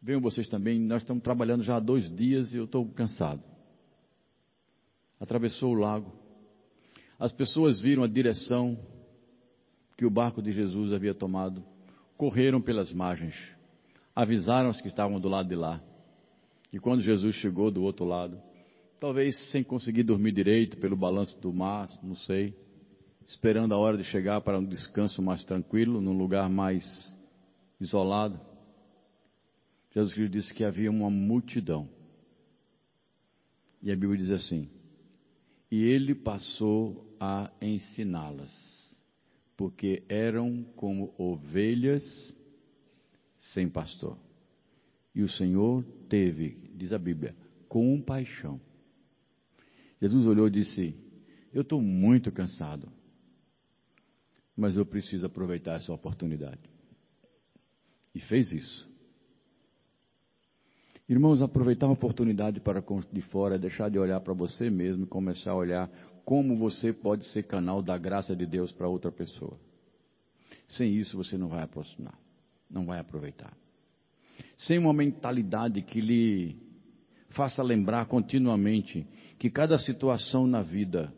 Venham vocês também, nós estamos trabalhando já há dois dias e eu estou cansado. Atravessou o lago. As pessoas viram a direção que o barco de Jesus havia tomado, correram pelas margens, avisaram os que estavam do lado de lá. E quando Jesus chegou do outro lado, talvez sem conseguir dormir direito pelo balanço do mar, não sei, esperando a hora de chegar para um descanso mais tranquilo, num lugar mais isolado, Jesus Cristo disse que havia uma multidão. E a Bíblia diz assim: E ele passou a ensiná-las, porque eram como ovelhas sem pastor. E o Senhor teve, diz a Bíblia, compaixão. Jesus olhou e disse: Eu estou muito cansado, mas eu preciso aproveitar essa oportunidade. E fez isso. Irmãos, aproveitar a oportunidade para de fora, deixar de olhar para você mesmo e começar a olhar como você pode ser canal da graça de Deus para outra pessoa. Sem isso você não vai aproximar, não vai aproveitar. Sem uma mentalidade que lhe faça lembrar continuamente que cada situação na vida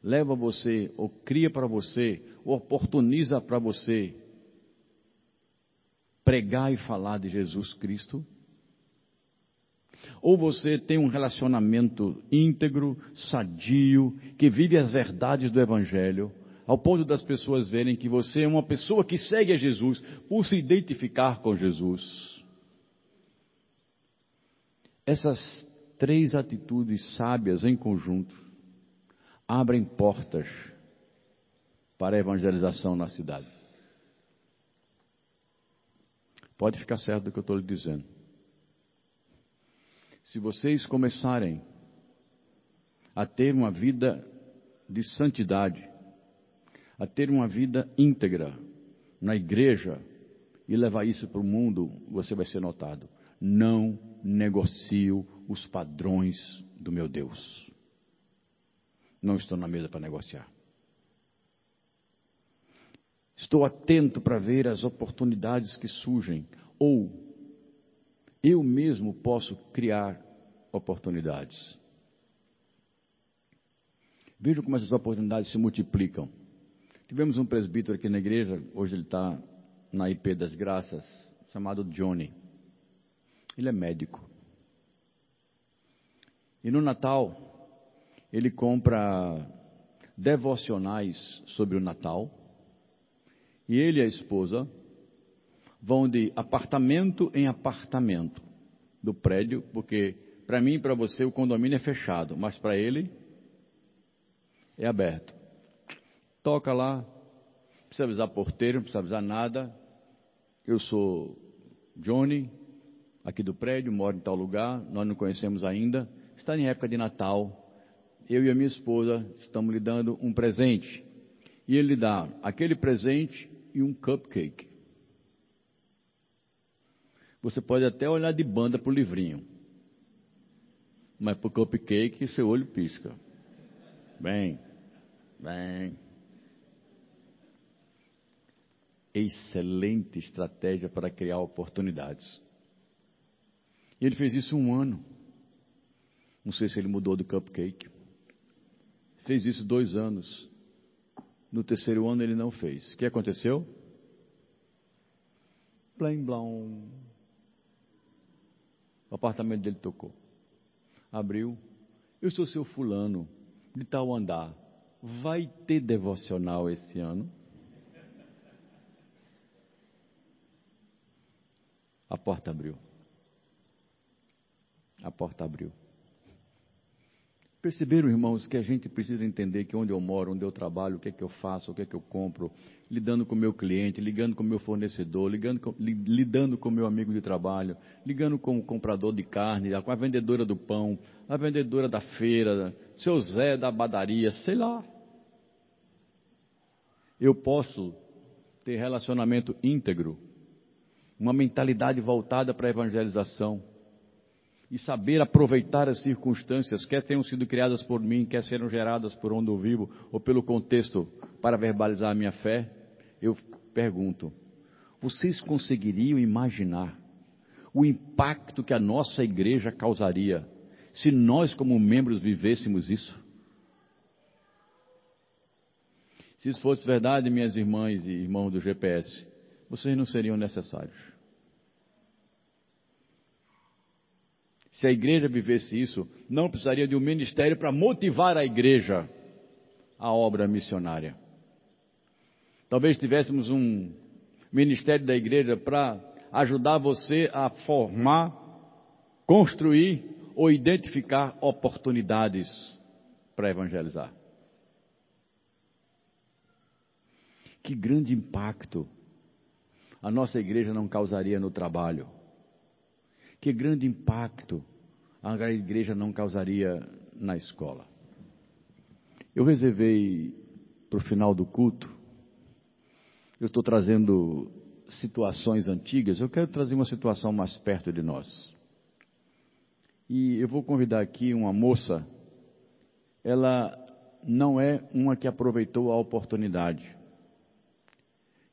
leva você, ou cria para você, ou oportuniza para você pregar e falar de Jesus Cristo ou você tem um relacionamento íntegro, sadio, que vive as verdades do Evangelho, ao ponto das pessoas verem que você é uma pessoa que segue a Jesus por se identificar com Jesus. Essas três atitudes sábias em conjunto abrem portas para a evangelização na cidade. Pode ficar certo do que eu estou lhe dizendo. Se vocês começarem a ter uma vida de santidade, a ter uma vida íntegra na igreja e levar isso para o mundo, você vai ser notado. Não negocio os padrões do meu Deus. Não estou na mesa para negociar. Estou atento para ver as oportunidades que surgem ou eu mesmo posso criar oportunidades. Vejam como essas oportunidades se multiplicam. Tivemos um presbítero aqui na igreja, hoje ele está na IP das Graças, chamado Johnny. Ele é médico. E no Natal, ele compra devocionais sobre o Natal. E ele e a esposa vão de apartamento em apartamento do prédio, porque para mim e para você o condomínio é fechado, mas para ele é aberto. Toca lá, não precisa avisar porteiro, não precisa avisar nada. Eu sou Johnny, aqui do prédio, moro em tal lugar, nós não conhecemos ainda. Está em época de Natal. Eu e a minha esposa estamos lhe dando um presente. E ele dá aquele presente e um cupcake. Você pode até olhar de banda para o livrinho. Mas para o cupcake, seu olho pisca. Bem, bem. Excelente estratégia para criar oportunidades. E ele fez isso um ano. Não sei se ele mudou do cupcake. Fez isso dois anos. No terceiro ano ele não fez. O que aconteceu? Blim, blom. Apartamento dele tocou. Abriu. Eu sou seu fulano, de tal andar. Vai ter devocional esse ano? A porta abriu. A porta abriu. Perceberam, irmãos, que a gente precisa entender que onde eu moro, onde eu trabalho, o que é que eu faço, o que é que eu compro, lidando com o meu cliente, ligando com o meu fornecedor, ligando com, lidando com o meu amigo de trabalho, ligando com o comprador de carne, com a vendedora do pão, a vendedora da feira, seu Zé da padaria, sei lá. Eu posso ter relacionamento íntegro, uma mentalidade voltada para a evangelização e saber aproveitar as circunstâncias, quer tenham sido criadas por mim, quer serão geradas por onde eu vivo, ou pelo contexto para verbalizar a minha fé, eu pergunto: vocês conseguiriam imaginar o impacto que a nossa igreja causaria se nós, como membros, vivêssemos isso? Se isso fosse verdade, minhas irmãs e irmãos do GPS, vocês não seriam necessários. Se a igreja vivesse isso, não precisaria de um ministério para motivar a igreja à obra missionária. Talvez tivéssemos um ministério da igreja para ajudar você a formar, construir ou identificar oportunidades para evangelizar. Que grande impacto a nossa igreja não causaria no trabalho que grande impacto a igreja não causaria na escola. Eu reservei para o final do culto, eu estou trazendo situações antigas, eu quero trazer uma situação mais perto de nós. E eu vou convidar aqui uma moça, ela não é uma que aproveitou a oportunidade.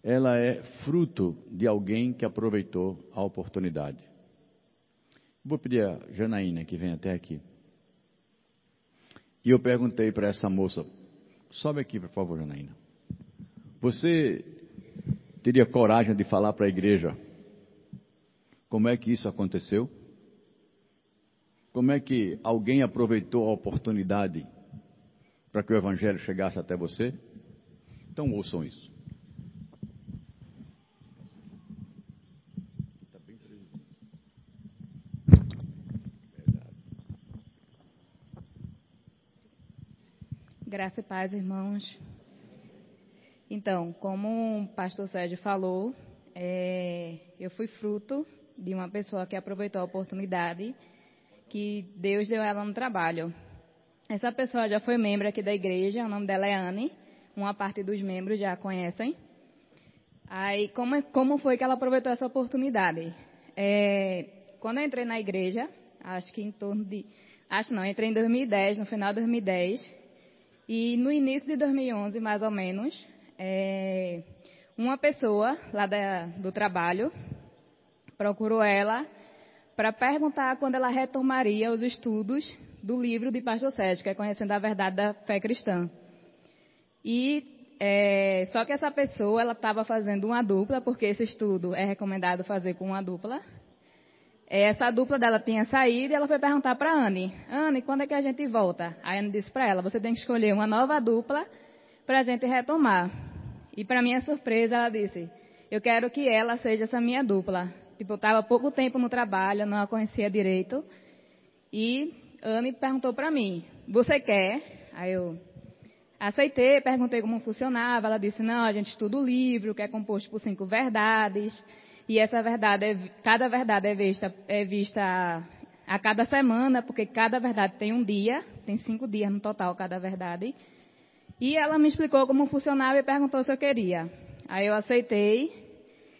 Ela é fruto de alguém que aproveitou a oportunidade. Vou pedir a Janaína que vem até aqui. E eu perguntei para essa moça: sobe aqui, por favor, Janaína. Você teria coragem de falar para a igreja como é que isso aconteceu? Como é que alguém aproveitou a oportunidade para que o evangelho chegasse até você? Então ouçam isso. Graça e paz, irmãos. Então, como o pastor Sérgio falou, é, eu fui fruto de uma pessoa que aproveitou a oportunidade que Deus deu ela no trabalho. Essa pessoa já foi membro aqui da igreja, o nome dela é Anne, uma parte dos membros já a conhecem. Aí, como, como foi que ela aproveitou essa oportunidade? É, quando eu entrei na igreja, acho que em torno de. Acho não, entrei em 2010, no final de 2010. E no início de 2011, mais ou menos, é, uma pessoa lá da, do trabalho procurou ela para perguntar quando ela retomaria os estudos do livro de Pastor Sérgio, que é Conhecendo a Verdade da Fé Cristã. E é, só que essa pessoa ela estava fazendo uma dupla, porque esse estudo é recomendado fazer com uma dupla. Essa dupla dela tinha saído e ela foi perguntar para Anne, Anne, quando é que a gente volta? A Anne disse para ela, você tem que escolher uma nova dupla para a gente retomar. E para minha surpresa, ela disse, eu quero que ela seja essa minha dupla. Tipo, eu estava pouco tempo no trabalho, não a conhecia direito. E Anne perguntou para mim, você quer? Aí eu aceitei, perguntei como funcionava. Ela disse, não, a gente estuda o livro, que é composto por cinco verdades. E essa verdade, é, cada verdade é vista, é vista a, cada semana, porque cada verdade tem um dia, tem cinco dias no total cada verdade. E ela me explicou como funcionava e perguntou se eu queria. Aí eu aceitei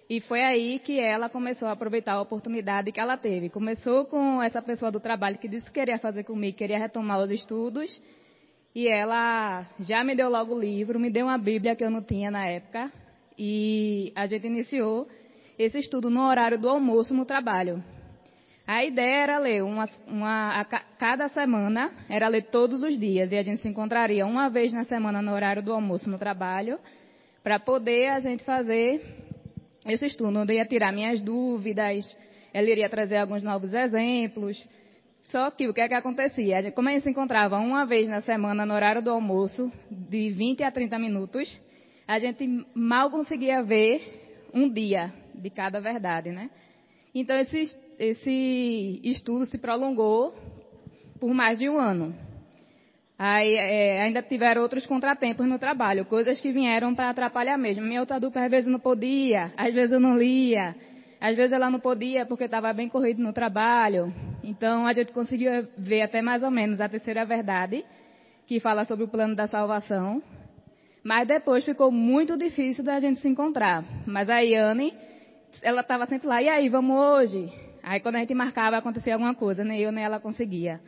e foi aí que ela começou a aproveitar a oportunidade que ela teve. Começou com essa pessoa do trabalho que disse que queria fazer comigo, queria retomar os estudos. E ela já me deu logo o livro, me deu uma Bíblia que eu não tinha na época. E a gente iniciou esse estudo no horário do almoço no trabalho. A ideia era ler uma, uma, a, cada semana, era ler todos os dias, e a gente se encontraria uma vez na semana no horário do almoço no trabalho, para poder a gente fazer esse estudo, onde eu ia tirar minhas dúvidas, ela iria trazer alguns novos exemplos. Só que o que é que acontecia? Como a gente se encontrava uma vez na semana no horário do almoço, de 20 a 30 minutos, a gente mal conseguia ver um dia de cada verdade, né? Então esse, esse estudo se prolongou por mais de um ano. Aí é, ainda tiveram outros contratempos no trabalho, coisas que vieram para atrapalhar mesmo. Minha outra dupla às vezes não podia, às vezes eu não lia, às vezes ela não podia porque estava bem corrido no trabalho. Então a gente conseguiu ver até mais ou menos a terceira verdade, que fala sobre o plano da salvação. Mas depois ficou muito difícil da gente se encontrar. Mas a Yane, ela estava sempre lá, e aí, vamos hoje? Aí quando a gente marcava, acontecia alguma coisa, nem eu nem ela conseguia.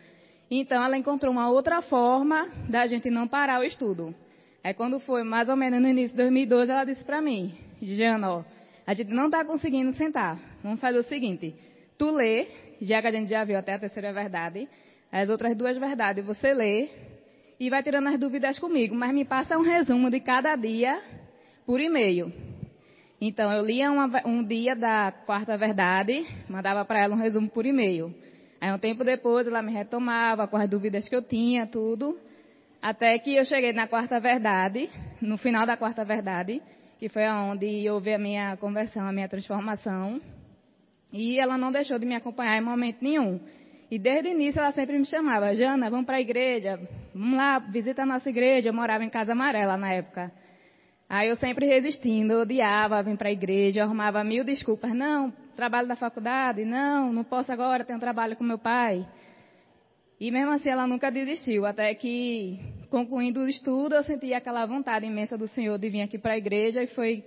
Então ela encontrou uma outra forma da gente não parar o estudo. Aí quando foi mais ou menos no início de 2012, ela disse para mim, Jana, ó, a gente não está conseguindo sentar. Vamos fazer o seguinte, tu lê, já que a gente já viu até a terceira verdade, as outras duas verdades você lê e vai tirando as dúvidas comigo, mas me passa um resumo de cada dia por e-mail. Então, eu lia uma, um dia da quarta verdade, mandava para ela um resumo por e-mail. Aí, um tempo depois, ela me retomava com as dúvidas que eu tinha, tudo. Até que eu cheguei na quarta verdade, no final da quarta verdade, que foi onde houve a minha conversão, a minha transformação. E ela não deixou de me acompanhar em momento nenhum. E desde o início ela sempre me chamava, Jana, vamos para a igreja, vamos lá, visita a nossa igreja. Eu morava em Casa Amarela na época. Aí eu sempre resistindo, odiava vir para a igreja, arrumava mil desculpas. Não, trabalho da faculdade, não, não posso agora, tenho trabalho com meu pai. E mesmo assim ela nunca desistiu, até que, concluindo o estudo, eu senti aquela vontade imensa do Senhor de vir aqui para a igreja e foi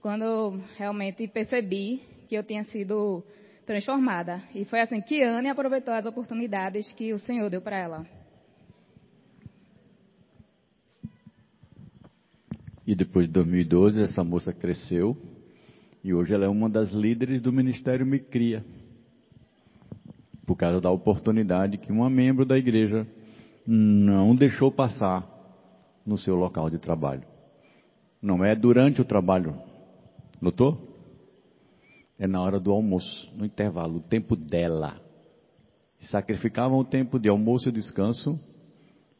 quando eu realmente percebi que eu tinha sido transformada. E foi assim que Anne aproveitou as oportunidades que o Senhor deu para ela. E depois de 2012, essa moça cresceu e hoje ela é uma das líderes do Ministério Me Cria. Por causa da oportunidade que uma membro da igreja não deixou passar no seu local de trabalho. Não é durante o trabalho. Notou? É na hora do almoço, no intervalo, o tempo dela. Sacrificavam o tempo de almoço e descanso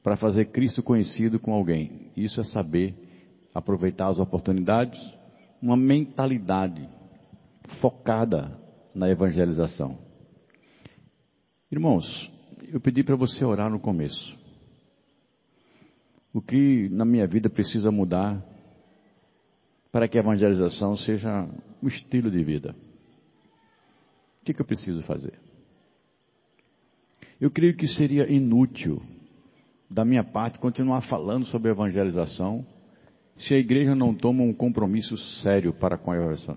para fazer Cristo conhecido com alguém. Isso é saber aproveitar as oportunidades, uma mentalidade focada na evangelização. Irmãos, eu pedi para você orar no começo. O que na minha vida precisa mudar para que a evangelização seja um estilo de vida? O que, que eu preciso fazer? Eu creio que seria inútil da minha parte continuar falando sobre evangelização se a igreja não toma um compromisso sério para com a,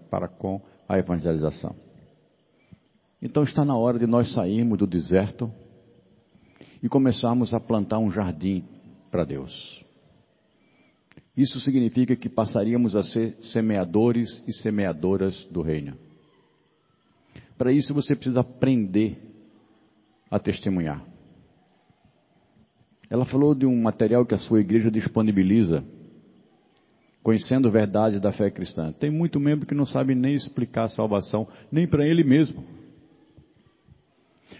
para com a evangelização. Então está na hora de nós sairmos do deserto e começarmos a plantar um jardim para Deus. Isso significa que passaríamos a ser semeadores e semeadoras do reino. Para isso você precisa aprender a testemunhar. Ela falou de um material que a sua igreja disponibiliza conhecendo a verdade da fé cristã. Tem muito membro que não sabe nem explicar a salvação, nem para ele mesmo.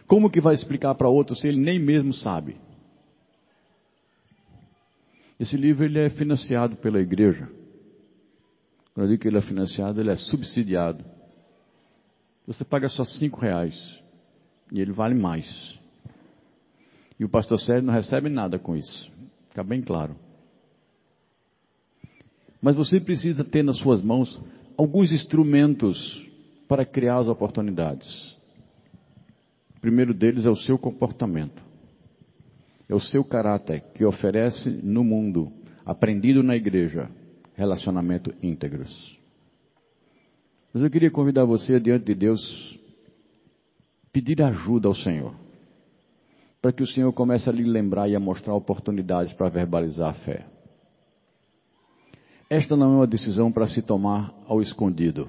Como que vai explicar para outro se ele nem mesmo sabe? Esse livro ele é financiado pela igreja. Quando eu digo que ele é financiado, ele é subsidiado. Você paga só cinco reais e ele vale mais. E o pastor Sérgio não recebe nada com isso. Fica bem claro. Mas você precisa ter nas suas mãos alguns instrumentos para criar as oportunidades. O primeiro deles é o seu comportamento. É o seu caráter que oferece no mundo, aprendido na igreja, relacionamento íntegros. Mas eu queria convidar você diante de Deus, pedir ajuda ao Senhor, para que o Senhor comece a lhe lembrar e a mostrar oportunidades para verbalizar a fé. Esta não é uma decisão para se tomar ao escondido.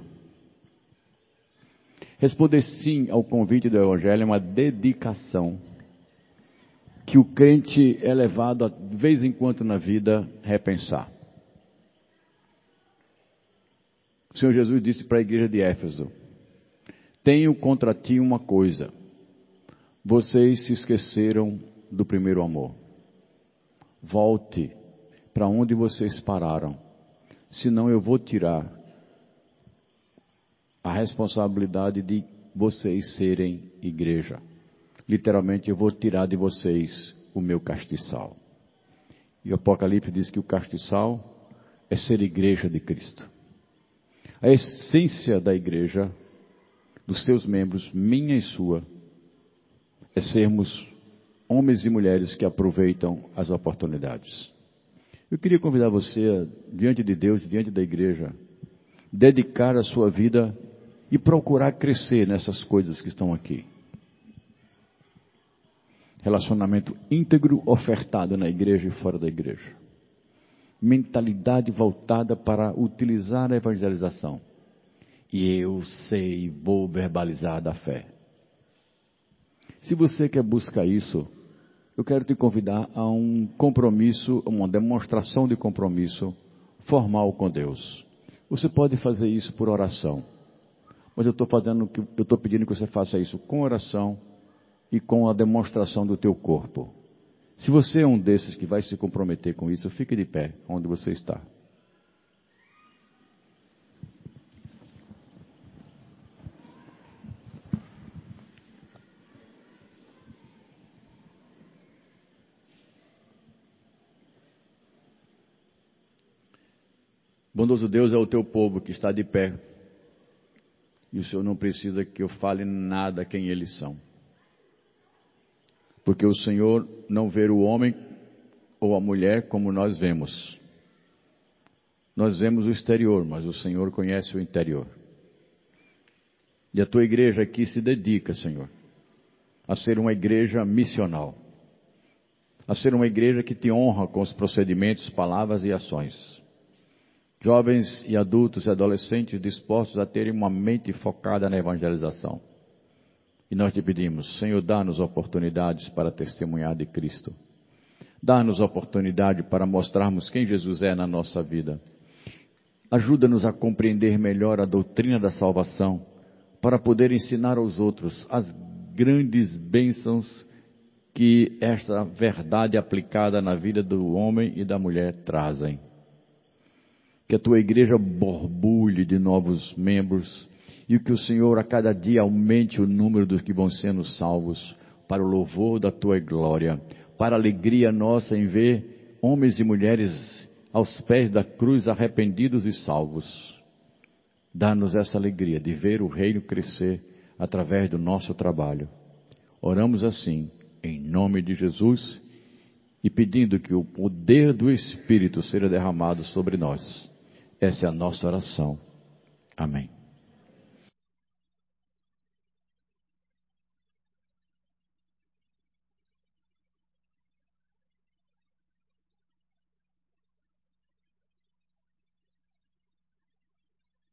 Responder sim ao convite do Evangelho é uma dedicação que o crente é levado de vez em quando na vida repensar. O Senhor Jesus disse para a igreja de Éfeso: Tenho contra ti uma coisa. Vocês se esqueceram do primeiro amor. Volte para onde vocês pararam senão eu vou tirar a responsabilidade de vocês serem igreja. Literalmente, eu vou tirar de vocês o meu castiçal. E o Apocalipse diz que o castiçal é ser igreja de Cristo. A essência da igreja, dos seus membros, minha e sua, é sermos homens e mulheres que aproveitam as oportunidades. Eu queria convidar você, diante de Deus, diante da igreja, dedicar a sua vida e procurar crescer nessas coisas que estão aqui. Relacionamento íntegro ofertado na igreja e fora da igreja. Mentalidade voltada para utilizar a evangelização. E eu sei, vou verbalizar da fé. Se você quer buscar isso, eu quero te convidar a um compromisso, uma demonstração de compromisso formal com Deus. Você pode fazer isso por oração, mas eu estou fazendo, eu estou pedindo que você faça isso com oração e com a demonstração do teu corpo. Se você é um desses que vai se comprometer com isso, fique de pé onde você está. Bondoso Deus é o teu povo que está de pé. E o Senhor não precisa que eu fale nada quem eles são. Porque o Senhor não vê o homem ou a mulher como nós vemos. Nós vemos o exterior, mas o Senhor conhece o interior. E a tua igreja aqui se dedica, Senhor, a ser uma igreja missional, a ser uma igreja que te honra com os procedimentos, palavras e ações jovens e adultos e adolescentes dispostos a terem uma mente focada na evangelização. E nós te pedimos, Senhor, dá-nos oportunidades para testemunhar de Cristo. Dá-nos oportunidade para mostrarmos quem Jesus é na nossa vida. Ajuda-nos a compreender melhor a doutrina da salvação, para poder ensinar aos outros as grandes bênçãos que esta verdade aplicada na vida do homem e da mulher trazem que a tua igreja borbulhe de novos membros e que o Senhor a cada dia aumente o número dos que vão sendo salvos para o louvor da tua glória, para a alegria nossa em ver homens e mulheres aos pés da cruz arrependidos e salvos. Dá-nos essa alegria de ver o reino crescer através do nosso trabalho. Oramos assim, em nome de Jesus, e pedindo que o poder do Espírito seja derramado sobre nós essa é a nossa oração. Amém.